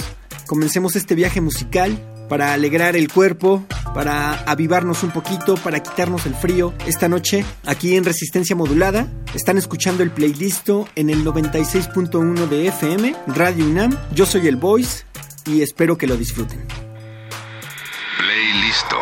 Comencemos este viaje musical para alegrar el cuerpo, para avivarnos un poquito, para quitarnos el frío. Esta noche, aquí en Resistencia Modulada, están escuchando el playlist en el 96.1 de FM, Radio UNAM. Yo soy el Voice y espero que lo disfruten. Playlisto.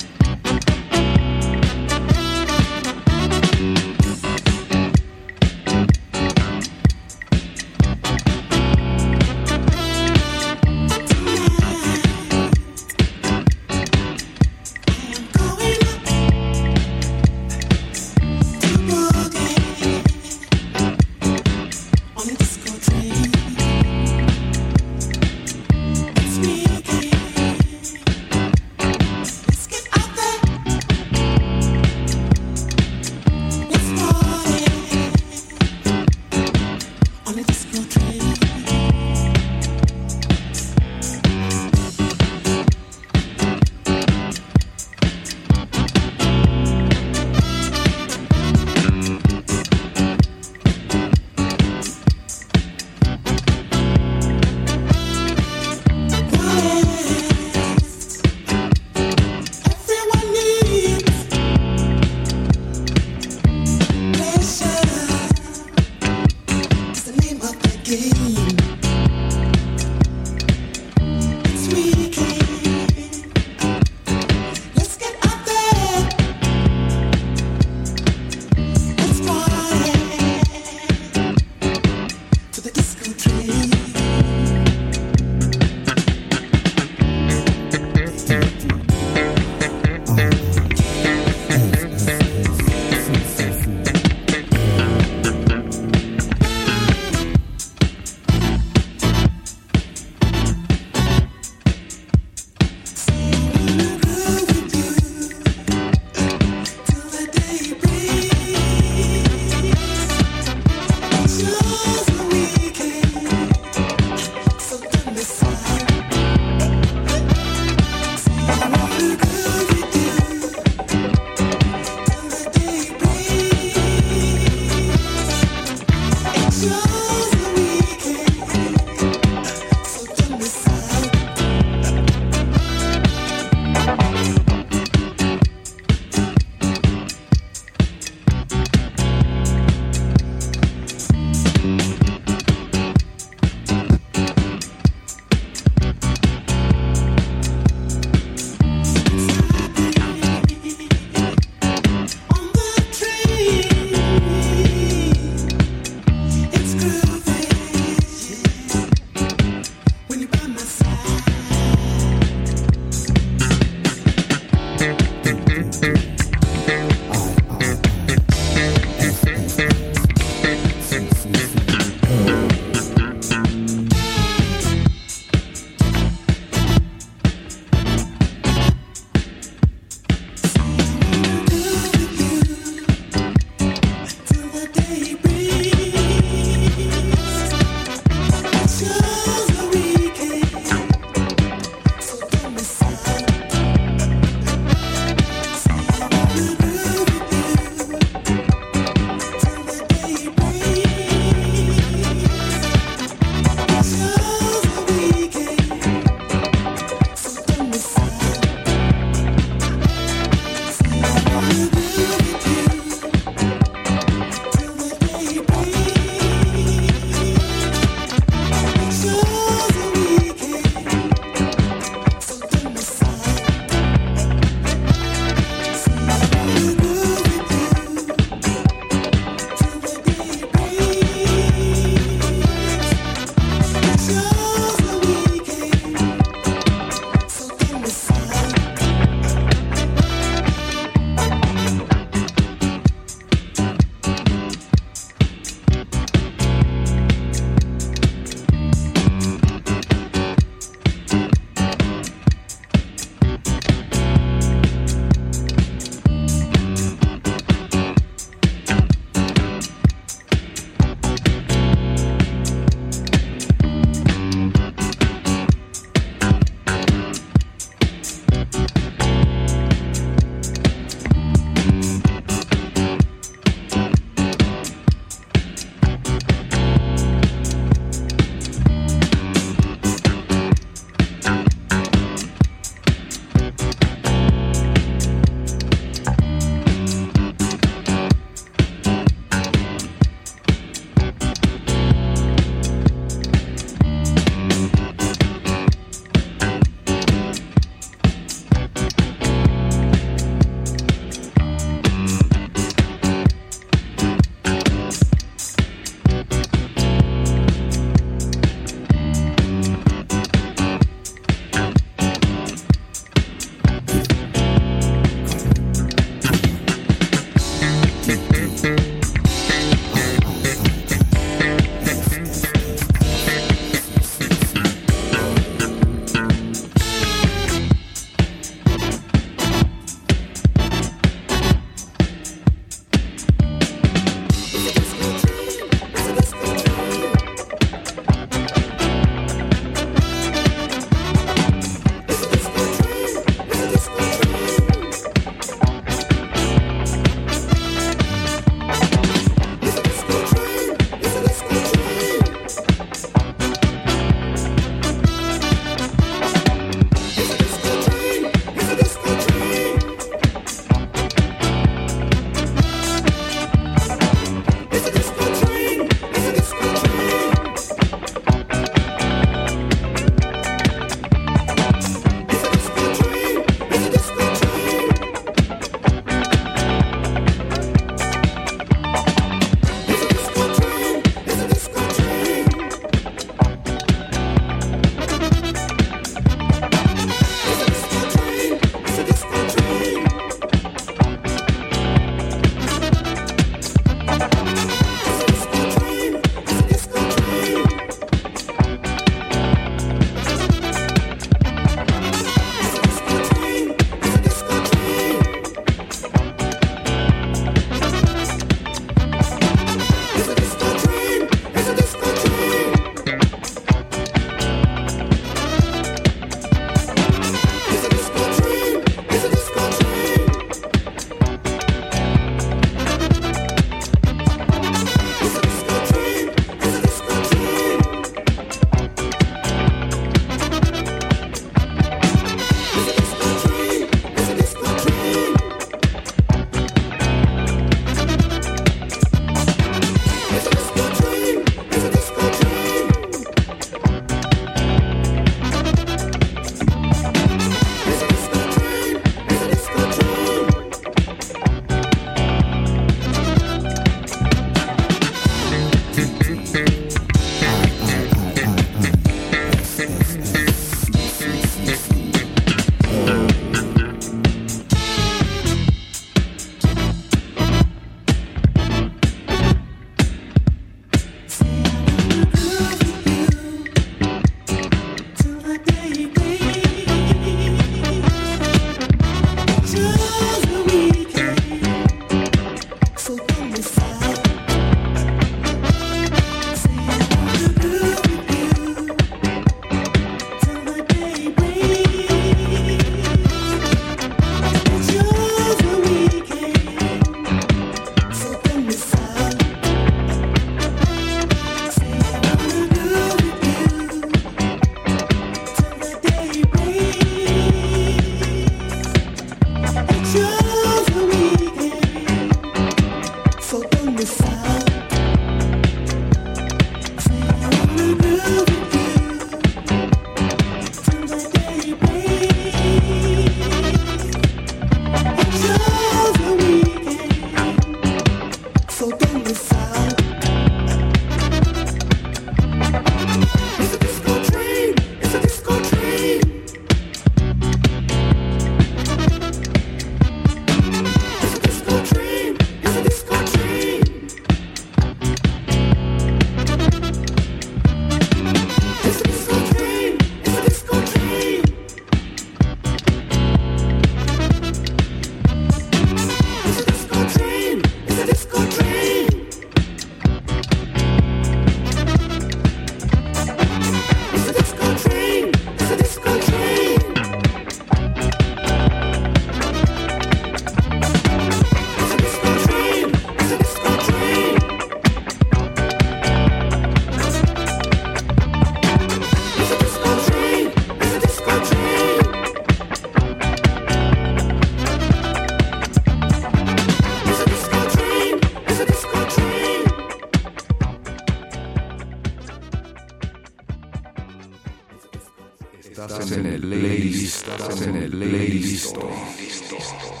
Cristo.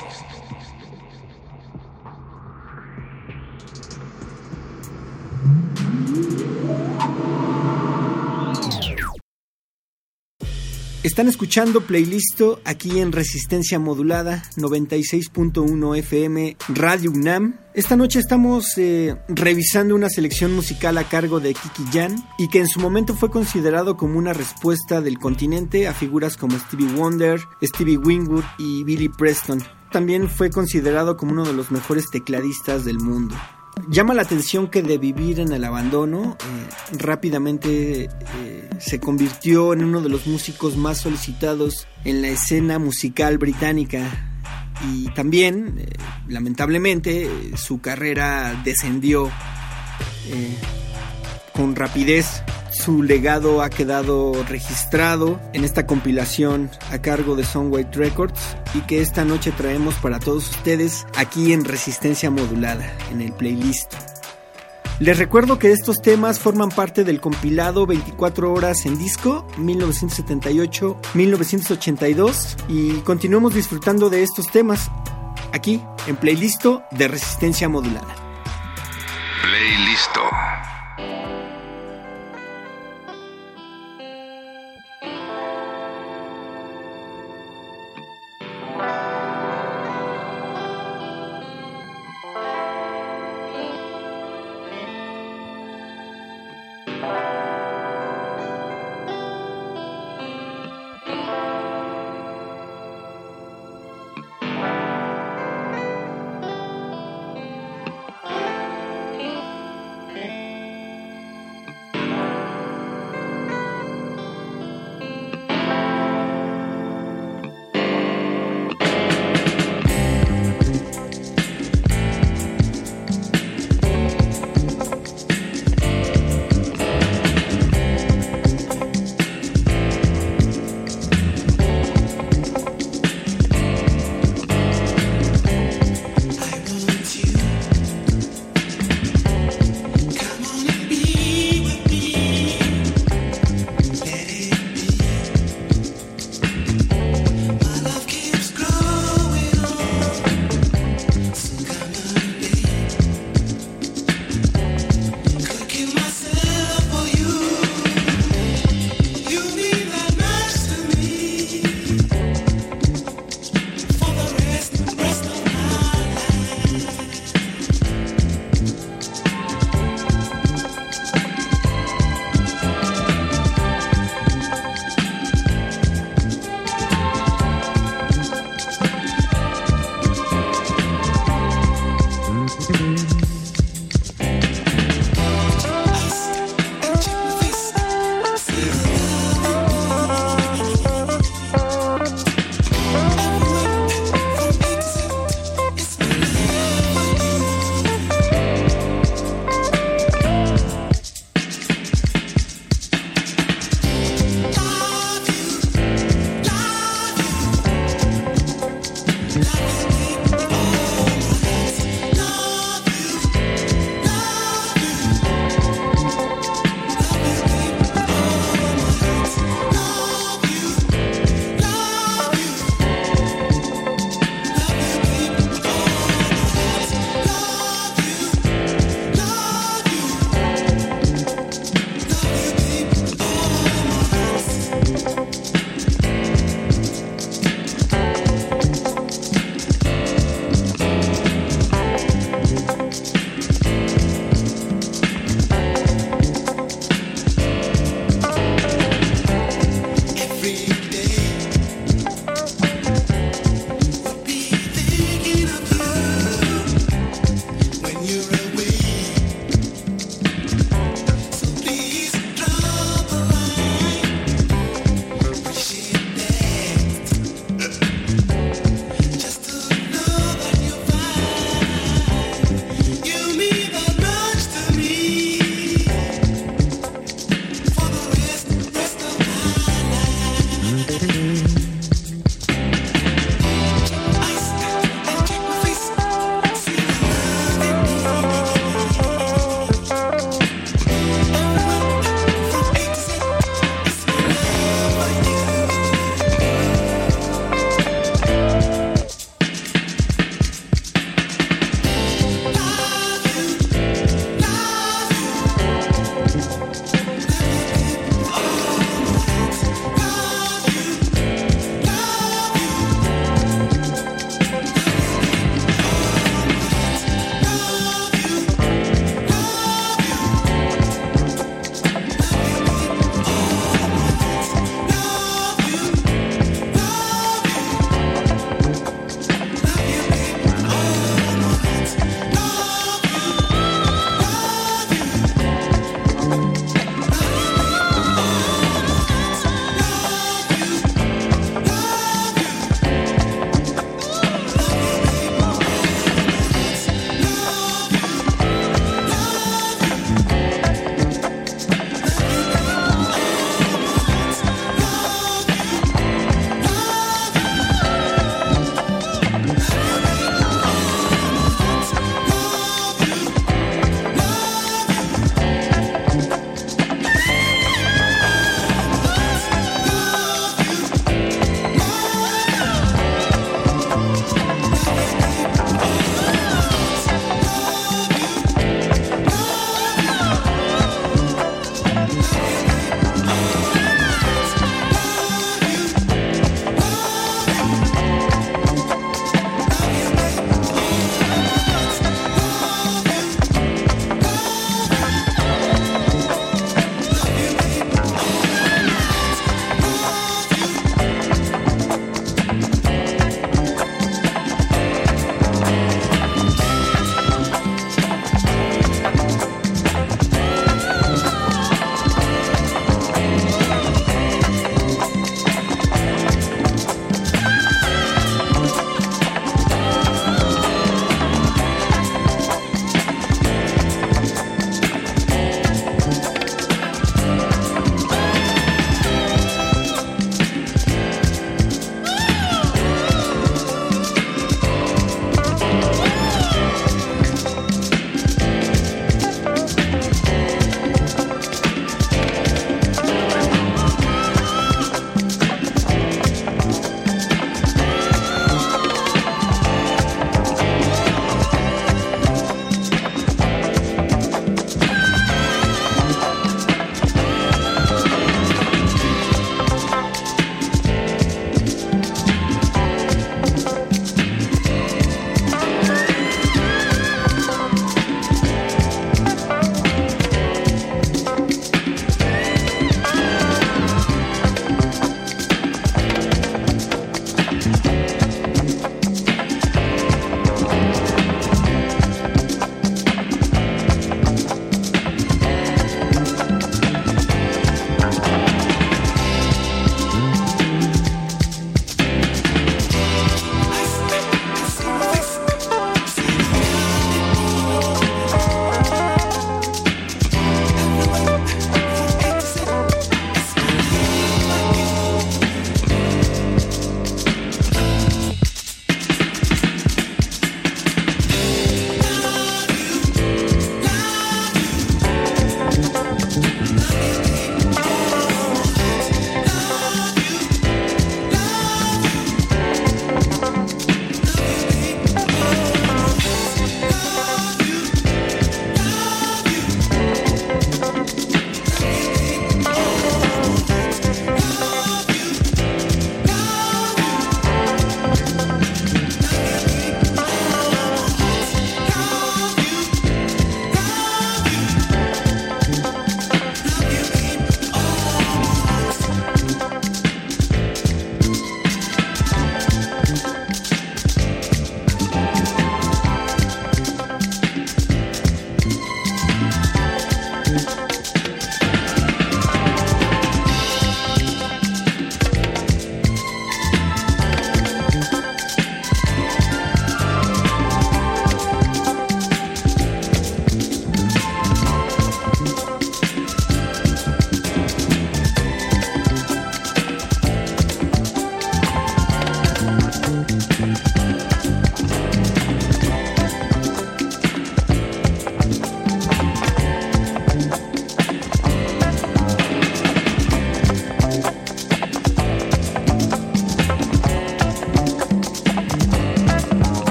Están escuchando Playlisto aquí en Resistencia Modulada 96.1 FM Radio UNAM. Esta noche estamos eh, revisando una selección musical a cargo de Kiki Jan y que en su momento fue considerado como una respuesta del continente a figuras como Stevie Wonder, Stevie Wingwood y Billy Preston. También fue considerado como uno de los mejores tecladistas del mundo. Llama la atención que de vivir en el abandono eh, rápidamente eh, se convirtió en uno de los músicos más solicitados en la escena musical británica y también, eh, lamentablemente, su carrera descendió con rapidez. Su legado ha quedado registrado en esta compilación a cargo de Soundwave Records y que esta noche traemos para todos ustedes aquí en Resistencia Modulada, en el playlist. Les recuerdo que estos temas forman parte del compilado 24 horas en disco 1978-1982 y continuamos disfrutando de estos temas aquí en Playlisto de Resistencia Modulada. Playlisto.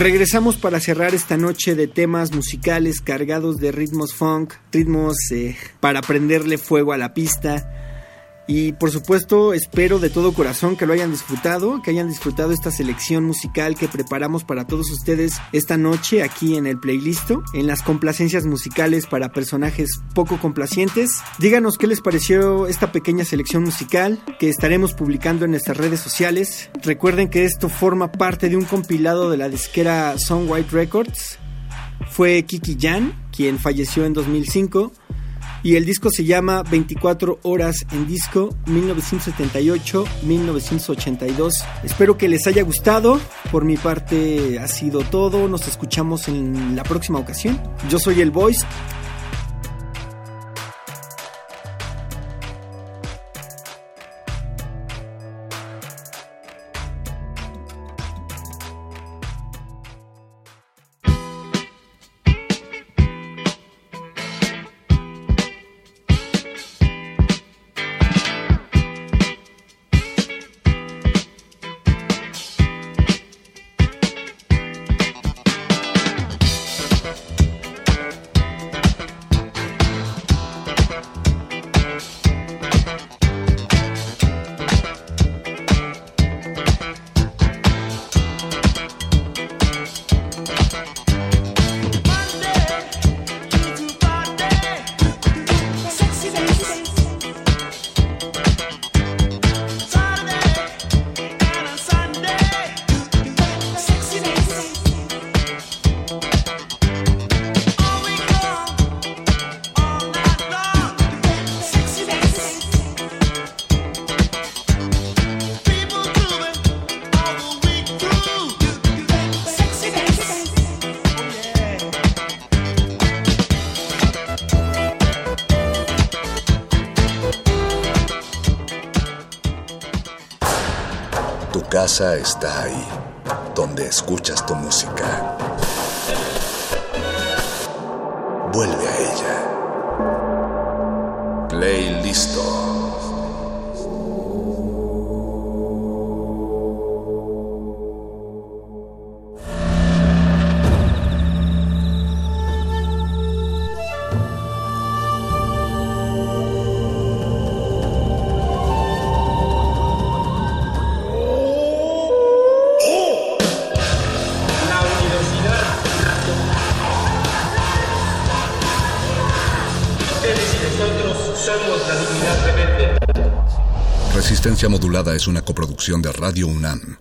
Regresamos para cerrar esta noche de temas musicales cargados de ritmos funk, ritmos eh, para prenderle fuego a la pista. Y por supuesto espero de todo corazón que lo hayan disfrutado, que hayan disfrutado esta selección musical que preparamos para todos ustedes esta noche aquí en el playlist, en las complacencias musicales para personajes poco complacientes. Díganos qué les pareció esta pequeña selección musical que estaremos publicando en nuestras redes sociales. Recuerden que esto forma parte de un compilado de la disquera Song White Records. Fue Kiki Jan quien falleció en 2005 y el disco se llama 24 horas en disco 1978-1982. Espero que les haya gustado. Por mi parte ha sido todo. Nos escuchamos en la próxima ocasión. Yo soy el Voice. Está ahí, Resistencia Modulada es una coproducción de Radio UNAM